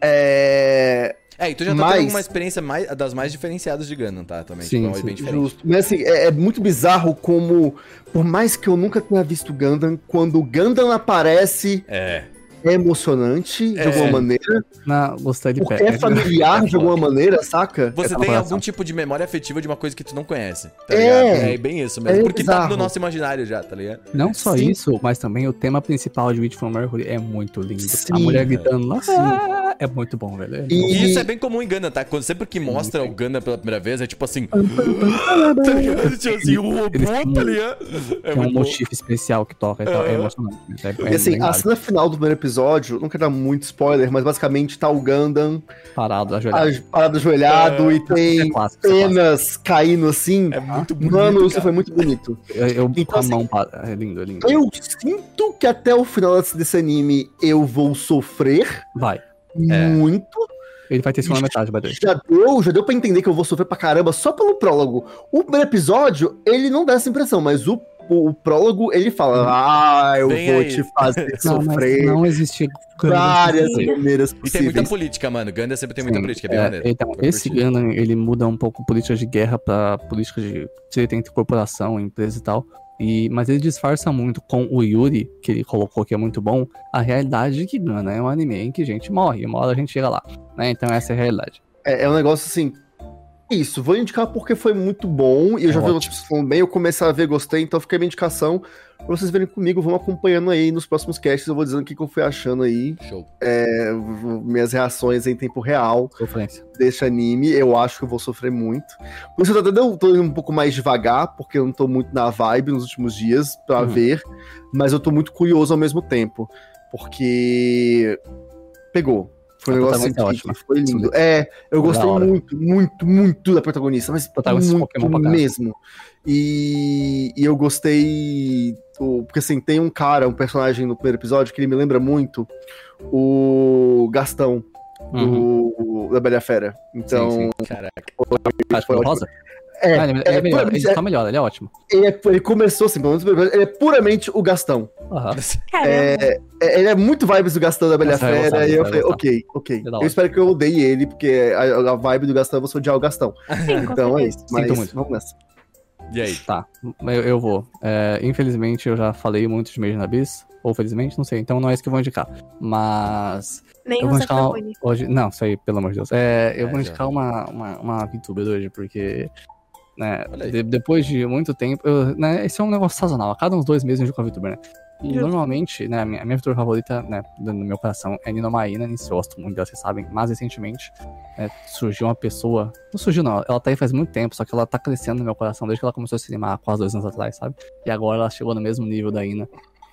É. É, e tu já tá Mas- tendo uma experiência mais, das mais diferenciadas de Gundam, tá? Também. Sim, tipo, é sim. Justo. Mas assim, é, é muito bizarro como, por mais que eu nunca tenha visto Gundam, quando o Gundam aparece, É. é emocionante de É. alguma maneira, Na, gostei de porque pé. é familiar de alguma maneira, saca? Você É tem coração. algum tipo de memória afetiva de uma coisa que tu não conhece, tá É. ligado? É bem isso mesmo. É porque tá bizarro. no nosso imaginário já, tá ligado? Não só Sim. isso, mas também o tema principal de Witch from Mercury é muito lindo. Sim. a mulher gritando lá, "Ah", é muito bom, velho. É E- E isso é bem comum em Gana, tá? Quando, sempre que mostra o Gana pela primeira vez, é tipo assim. tá ligado? [LAUGHS] Tipo assim, o robô, tá ligado? É Tem um motivo especial que toca e tal. É emocionante. É, E assim, a cena final do primeiro episódio, não quero dar muito spoiler, mas basicamente tá o Gundam parado, ajoelhado. a- parado ajoelhado É. e tem É clássico, é penas caindo assim. É muito bonito. Mano, isso cara. foi muito bonito. Eu, eu Então, assim, mão para... É lindo, é lindo. Eu sinto que até o final desse, anime eu vou sofrer Vai. É. muito. Ele vai ter segunda metade, vai ter. Já deu, já deu pra entender que eu vou sofrer pra caramba só pelo prólogo. O primeiro episódio, ele não dá essa impressão, mas o, o, o prólogo, ele fala: Ah, eu Vem vou aí." te fazer [LAUGHS] Não, sofrer não existe várias maneiras E tem muita possíveis. política, mano. Ganda sempre tem muita Sim, política, é bem é, maneiro. Então, esse. Gundam, ele muda um pouco política de guerra pra política de direito entre corporação, empresa e tal. E, mas ele disfarça muito com o Yuri, que ele colocou que é muito bom, a realidade de que Gundam é um anime em que gente morre, e uma hora a gente chega lá. Né? Então essa é a realidade. É, é um negócio assim. Isso, vou indicar porque foi muito bom. E eu É já vi ótimo. outras pessoas falando bem, eu comecei a ver, gostei, então fica a minha indicação. Pra vocês verem comigo, vamos acompanhando aí nos próximos casts. Eu vou dizendo o que, que eu fui achando aí. Show. é, minhas reações em tempo real Sofrência. desse anime. Eu acho que eu vou sofrer muito. Por isso eu tô, dando- tô indo um pouco mais devagar, porque eu não tô muito na vibe nos últimos dias pra Uhum. ver. Mas eu tô muito curioso ao mesmo tempo. Porque. Pegou. Foi um negócio assim, é que ótima. foi lindo. É, eu gostei muito, muito, muito da protagonista, mas Protagonista muito mesmo. E, e eu gostei. porque assim, tem um cara, um personagem no primeiro episódio que ele me lembra muito o Gastão Uhum. do, da Bela Fera. Então, Sim, Caraca. Acho que foi o ótimo. Rosa? É, Ah, ele, é, é melhor, ele só melhora, ele é ótimo. ele, é- ele começou assim, pelo menos ele é puramente o Gastão. Caramba. É, é, ele é muito vibes do Gastão da Bela a Essa eu vou Fera, gostar, e eu eu falei, vou ok, ok. É Eu espero que eu odeie ele, porque a, a vibe do Gastão é você odiar o Gastão. Sim, Então é isso, mas Sinto muito. vamos nessa. E aí? Tá, eu, eu vou. É, infelizmente eu já falei muito de in Abyss, ou felizmente, não sei, então não é isso que eu vou indicar. Mas Nem eu vou indicar hoje. Não, isso aí, pelo amor de Deus. É, eu É, vou já. indicar uma, uma, uma VTuber hoje, porque. Né, de- depois de muito tempo. eu- né, esse é um negócio sazonal. A cada uns dois meses eu indico uma VTuber, né? E Justo. normalmente, né, a minha, a minha VTuber favorita, né, no meu coração é Nino Maína, eu gosto muito dela, vocês sabem. Mas recentemente né, surgiu uma pessoa. Não surgiu, não. Ela tá aí faz muito tempo, só que ela tá crescendo no meu coração desde que ela começou a se animar quase dois anos atrás, sabe? E agora ela chegou no mesmo nível da Ina.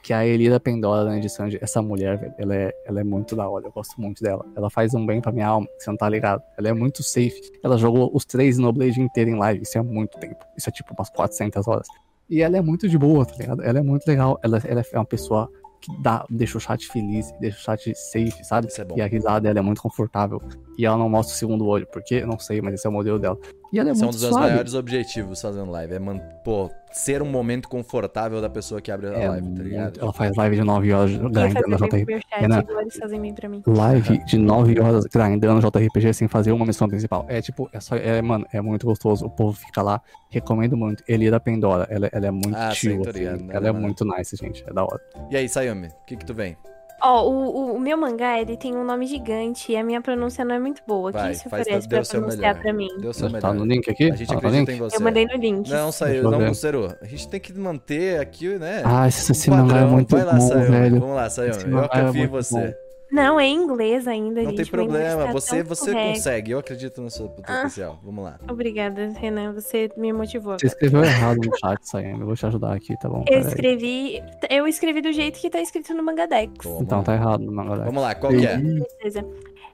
Que é a Elira Pendora edição de. Essa mulher, velho, ela é, ela é muito da hora. Eu gosto muito dela. Ela faz um bem pra minha alma, você não tá ligado. Ela é muito safe. Ela jogou os três Noblade inteiro em live. Isso é muito tempo. Isso é tipo umas 400 horas. E ela é muito de boa, tá ligado? Ela é muito legal. Ela, ela é uma pessoa que dá, deixa o chat feliz, deixa o chat safe, sabe? Isso é bom. E a risada dela é muito confortável. E ela não mostra o segundo olho, porque não sei, mas esse é o modelo dela. E ela é Esse é um muito dos meus suave. maiores objetivos fazendo live. É, man... pô, ser um momento confortável da pessoa que abre a É live, tá ligado? Ela faz live de 9 horas Quem grindando bem JRPG. Live de 9 horas grindando JRPG sem fazer uma missão principal. É tipo, é só. É, mano, é muito gostoso. O povo fica lá. Recomendo muito. Elira Pendora. Ela, ela é muito Ah, chill, sim, assim. ligado. Ela é é muito nice, gente. É da hora. E aí, Sayumi, o que que tu vem? Ó, o, o, o meu mangá, ele tem um nome gigante e a minha pronúncia não é muito boa. Vai, Quem se faz oferece pra pronunciar melhor. pra mim? Deu seu tá melhor. no link aqui? A gente Tá acredita em você. Eu mandei no link. Não, saiu, não. Cero. A gente tem que manter aqui, né? Ah, esse, esse um mangá é muito Vai lá, bom, velho. Vamos lá. Esse Eu mangá é confio em você. bom. Não, é em inglês ainda, Não gente. tem problema. tá Você, você correto. consegue. Eu acredito no seu potencial. Vamos lá. Obrigada, Renan. Você me motivou. Você escreveu errado no [LAUGHS] chat, Sayami. Eu vou te ajudar aqui, tá bom? Eu Pera aí. escrevi. Eu escrevi do jeito que tá escrito no Mangadex. Bom, Então tá errado no mangá. vamos lá, qual que é? Beleza.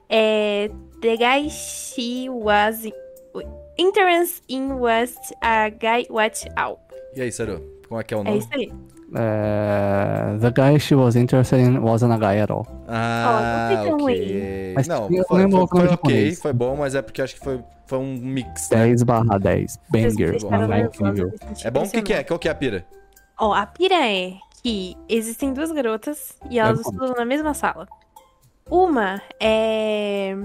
É. The guy she was. Interest in was a guy watch out. E aí, Saru? Como é que é o É nome? isso aí. É... The guy she was interested in wasn't a guy at all. Ah, Ó, não foi tão ok. Mas não, foi, foi, nome foi ok, foi bom, mas é porque acho que foi, foi um mix, né? 10 barra 10. Banger. É bom? O que, que é? Qual que é a pira? Ó, a pira é que existem duas garotas e elas É estudam na mesma sala. Uma é.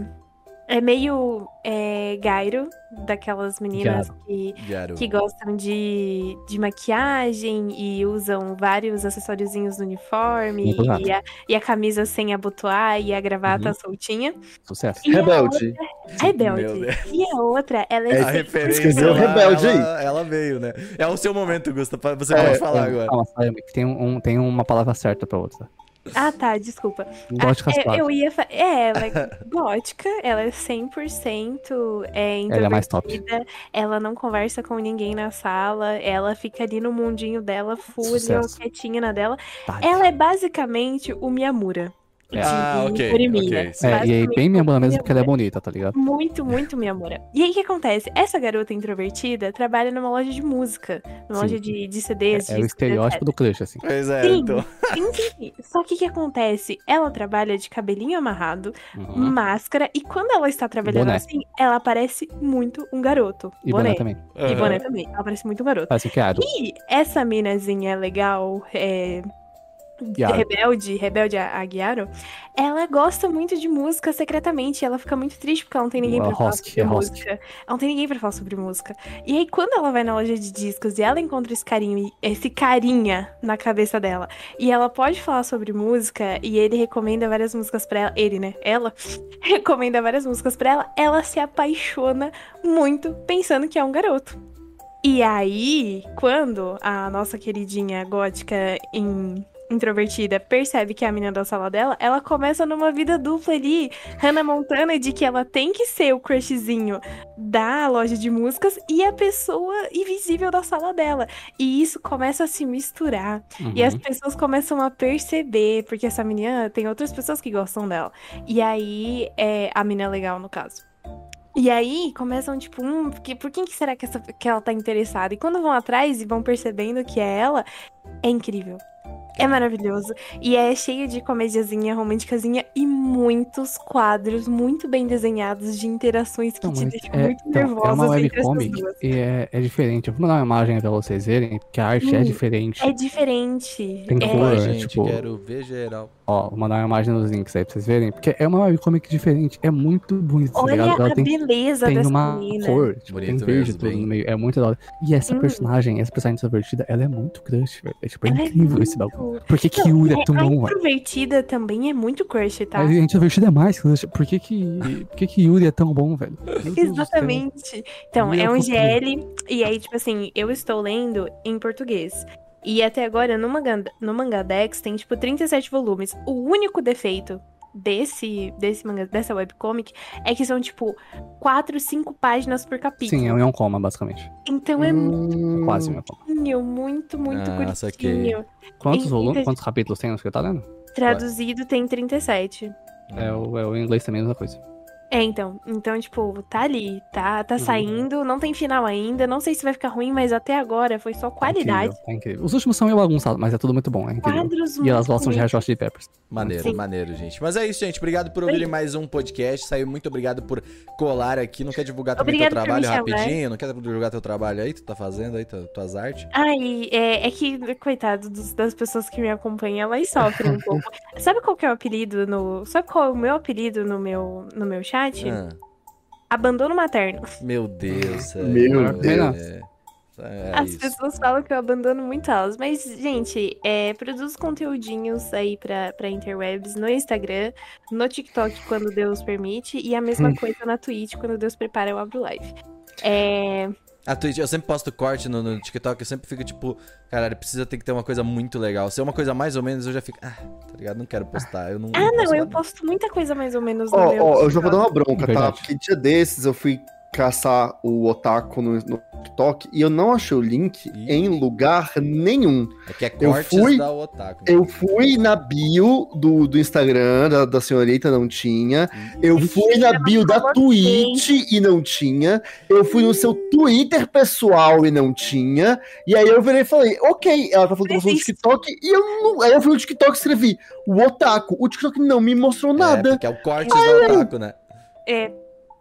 É meio é, Gairo, daquelas meninas que, que gostam de, de maquiagem e usam vários acessóriozinhos no uniforme, e a, e a camisa sem abotoar e a gravata Uhum. soltinha. Sucesso. E Rebelde. outra- Rebelde. E a outra, ela é, É, A referência esqueceu o lá, rebelde aí. ela, ela veio, né? É o seu momento, Gusta. Você É, pode falar É, agora. Calma, tem, um, tem uma palavra certa pra outra. Ah, tá, desculpa. Gótica Ah, eu, suave. eu ia. É, ela é [LAUGHS] gótica, ela é 100% é, Ela é mais top. introvertida, ela não conversa com ninguém na sala, ela fica ali no mundinho dela, fúria, quietinha na dela. Ela é basicamente o Miyamura. É. Ah, ok, Orimiya. ok, sim. É, e aí, bem minha banda o mesmo, porque ela é bonita, tá ligado? Muito, muito Miyamura. E aí, o que acontece? Essa garota introvertida trabalha numa loja de música, numa Sim. loja de, de CDs, É, é o discos, estereótipo do crush, assim. Pois é, Sim. então. Sim, sim. Só que o que acontece? Ela trabalha de cabelinho amarrado, Uhum. máscara, e quando ela está trabalhando Boné. assim, ela parece muito um garoto. E boné também. E boné também. Ela parece muito um garoto. Parece é Aro. E essa minazinha legal, é, Yaro. rebelde, rebelde a, a Guiaro, ela gosta muito de música secretamente. e Ela fica muito triste porque ela não tem ninguém Ela pra falar sobre é música. Ela não tem ninguém pra falar sobre música. E aí, quando ela vai na loja de discos e ela encontra esse carinho, esse carinha na cabeça dela, e ela pode falar sobre música, e ele recomenda várias músicas pra ela, ele, né? Ela [LAUGHS] recomenda várias músicas pra ela, ela se apaixona muito pensando que é um garoto. E aí, quando a nossa queridinha gótica em- introvertida percebe que é a menina da sala dela, ela começa numa vida dupla ali, Hannah Montana, de que ela tem que ser o crushzinho da loja de músicas e a pessoa invisível da sala dela. E isso começa a se misturar. E as Uhum. pessoas começam a perceber, porque essa menina tem outras pessoas que gostam dela. E aí, é a menina legal, no caso. E aí começam, tipo, hum, porque, por quem que será que, essa, que ela tá interessada? E quando vão atrás e vão percebendo que é ela, é incrível. É maravilhoso. E é cheio de comediazinha, românticazinha e muitos quadros muito bem desenhados de interações que Então, te deixam é, muito então, nervosas é uma webcomic e é, é diferente. Eu vou mandar uma imagem pra vocês verem, porque a arte é diferente. É diferente. Tem é... cor. Boa, É, gente, tipo- quero ver geral. Ó, vou mandar uma imagem nos links aí pra vocês verem, porque é uma webcomic diferente. É muito bonito, tá Olha ligado? Ela a tem, beleza tem dessa uma menina. cor, tipo, Bonito tem verde mesmo, tudo bem. no meio. É muito da hora. E essa Hum. personagem, essa personagem introvertida, ela é muito crush, velho. É, tipo, é Ela é incrível esse muito- bagulho. Por que que Yuri é tão bom, velho? introvertida também é muito crush, tá? A introvertida é mais crush. Por que que, por que que Yuri é tão bom, velho? Exatamente. Então, é um. GL, e aí, tipo assim, eu estou lendo em português. E até agora, no, manga, no Mangadex, tem, tipo, 37 volumes. O único defeito desse, desse manga, dessa webcomic é que são, tipo, 4, 5 páginas por capítulo. Sim, é um Yonkoma, basicamente. Então é Hum, Quase um muito, muito, muito Ah, curtinho. Quantos volumes, em- quantos capítulos tem no que você tá lendo? Traduzido tem 37. É o, é o inglês também, a mesma coisa. É, então. Então, tipo, tá ali, tá, tá Uhum. saindo, não tem final ainda. Não sei se vai ficar ruim, mas até agora foi só qualidade. É incrível, é incrível. Os últimos são meio bagunçados, mas é tudo muito bom, é incrível. Quadros E elas gostam de Red. Hot Chili Peppers. Maneiro, Sim. maneiro, gente. Mas é isso, gente. Obrigado por ouvirem mais um podcast. Saiu muito obrigado por colar aqui. Não quer divulgar também Obrigado teu trabalho rapidinho? Não quer divulgar teu trabalho aí? Tu tá fazendo aí, tu- tuas artes? Ai, é, é que, coitado dos- das pessoas que me acompanham, elas sofrem um pouco. [LAUGHS] Sabe qual que é o apelido no. Sabe qual é o meu apelido no meu, no meu chat? Ah, Abandono materno. meu Deus. é- Meu Deus. É, é As isso. pessoas falam que eu abandono muito elas. Mas, gente, é, produzo conteúdinhos aí pra, pra interwebs no Instagram, no TikTok quando Deus permite, e a mesma [LAUGHS] coisa na Twitch, quando Deus prepara, eu abro live. É. A Twitch, eu sempre posto corte no, no TikTok, eu sempre fico tipo, caralho, precisa ter que ter uma coisa muito legal. Se é uma coisa mais ou menos, eu já fico, ah, tá ligado? Não quero postar. Eu não, Ah, não, posto eu nada. posto muita coisa mais ou menos no Ó, meu. ó, eu já vou dar uma bronca, tá? Porque dia desses eu fui caçar o Otaku no, no TikTok e eu não achei o link Ih. em lugar nenhum. É que é eu cortes fui- da Otaku. Eu fui na bio do, do Instagram da, da senhorita, não tinha. Eu fui na bio da Twitch e não tinha. Eu fui no seu Twitter pessoal e não tinha. E aí eu virei e falei, ok, ela tá falando que eu Preciso. TikTok. E eu não. Aí eu fui no TikTok e escrevi o Otaku. O TikTok não me mostrou É, nada. porque é o cortes da Otaku, né? É,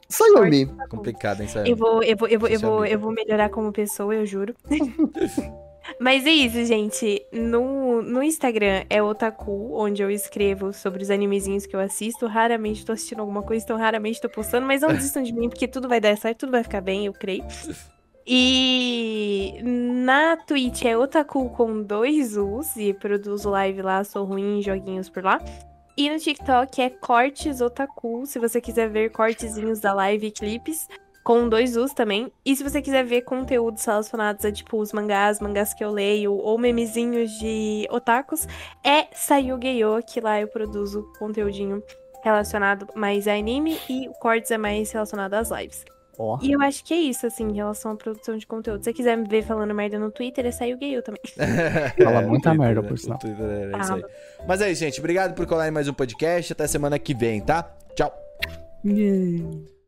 Sayumi. Complicado, hein, eu Sayumi? vou, eu vou, eu vou, eu vou, eu vou melhorar como pessoa, eu juro. [LAUGHS] Mas é isso, gente. No, no Instagram é Otaku, onde eu escrevo sobre os animezinhos que eu assisto. Raramente tô assistindo alguma coisa, então raramente tô postando, mas não [LAUGHS] desistam de mim, porque tudo vai dar certo, tudo vai ficar bem, eu creio. E na Twitch é Otaku com dois U's e produzo live lá, sou ruim em joguinhos por lá. E no TikTok é Cortes Otaku, se você quiser ver cortezinhos da live e clipes, com dois U's também. E se você quiser ver conteúdos relacionados a, tipo, os mangás, mangás que eu leio, ou memezinhos de otakus, é Sayugeyo, que lá eu produzo conteúdinho relacionado mais a anime e o Cortes é mais relacionado às lives. Ó. E eu acho que é isso, assim, em relação à produção de conteúdo. Se você quiser me ver falando merda no Twitter, é Sayugeyo também. [LAUGHS] Fala É, muita o Twitter, merda, né? por O sinal. Twitter é Ah, isso aí. Mas é isso, gente. Obrigado por colar em mais um podcast. Até semana que vem, tá? Tchau. Yay.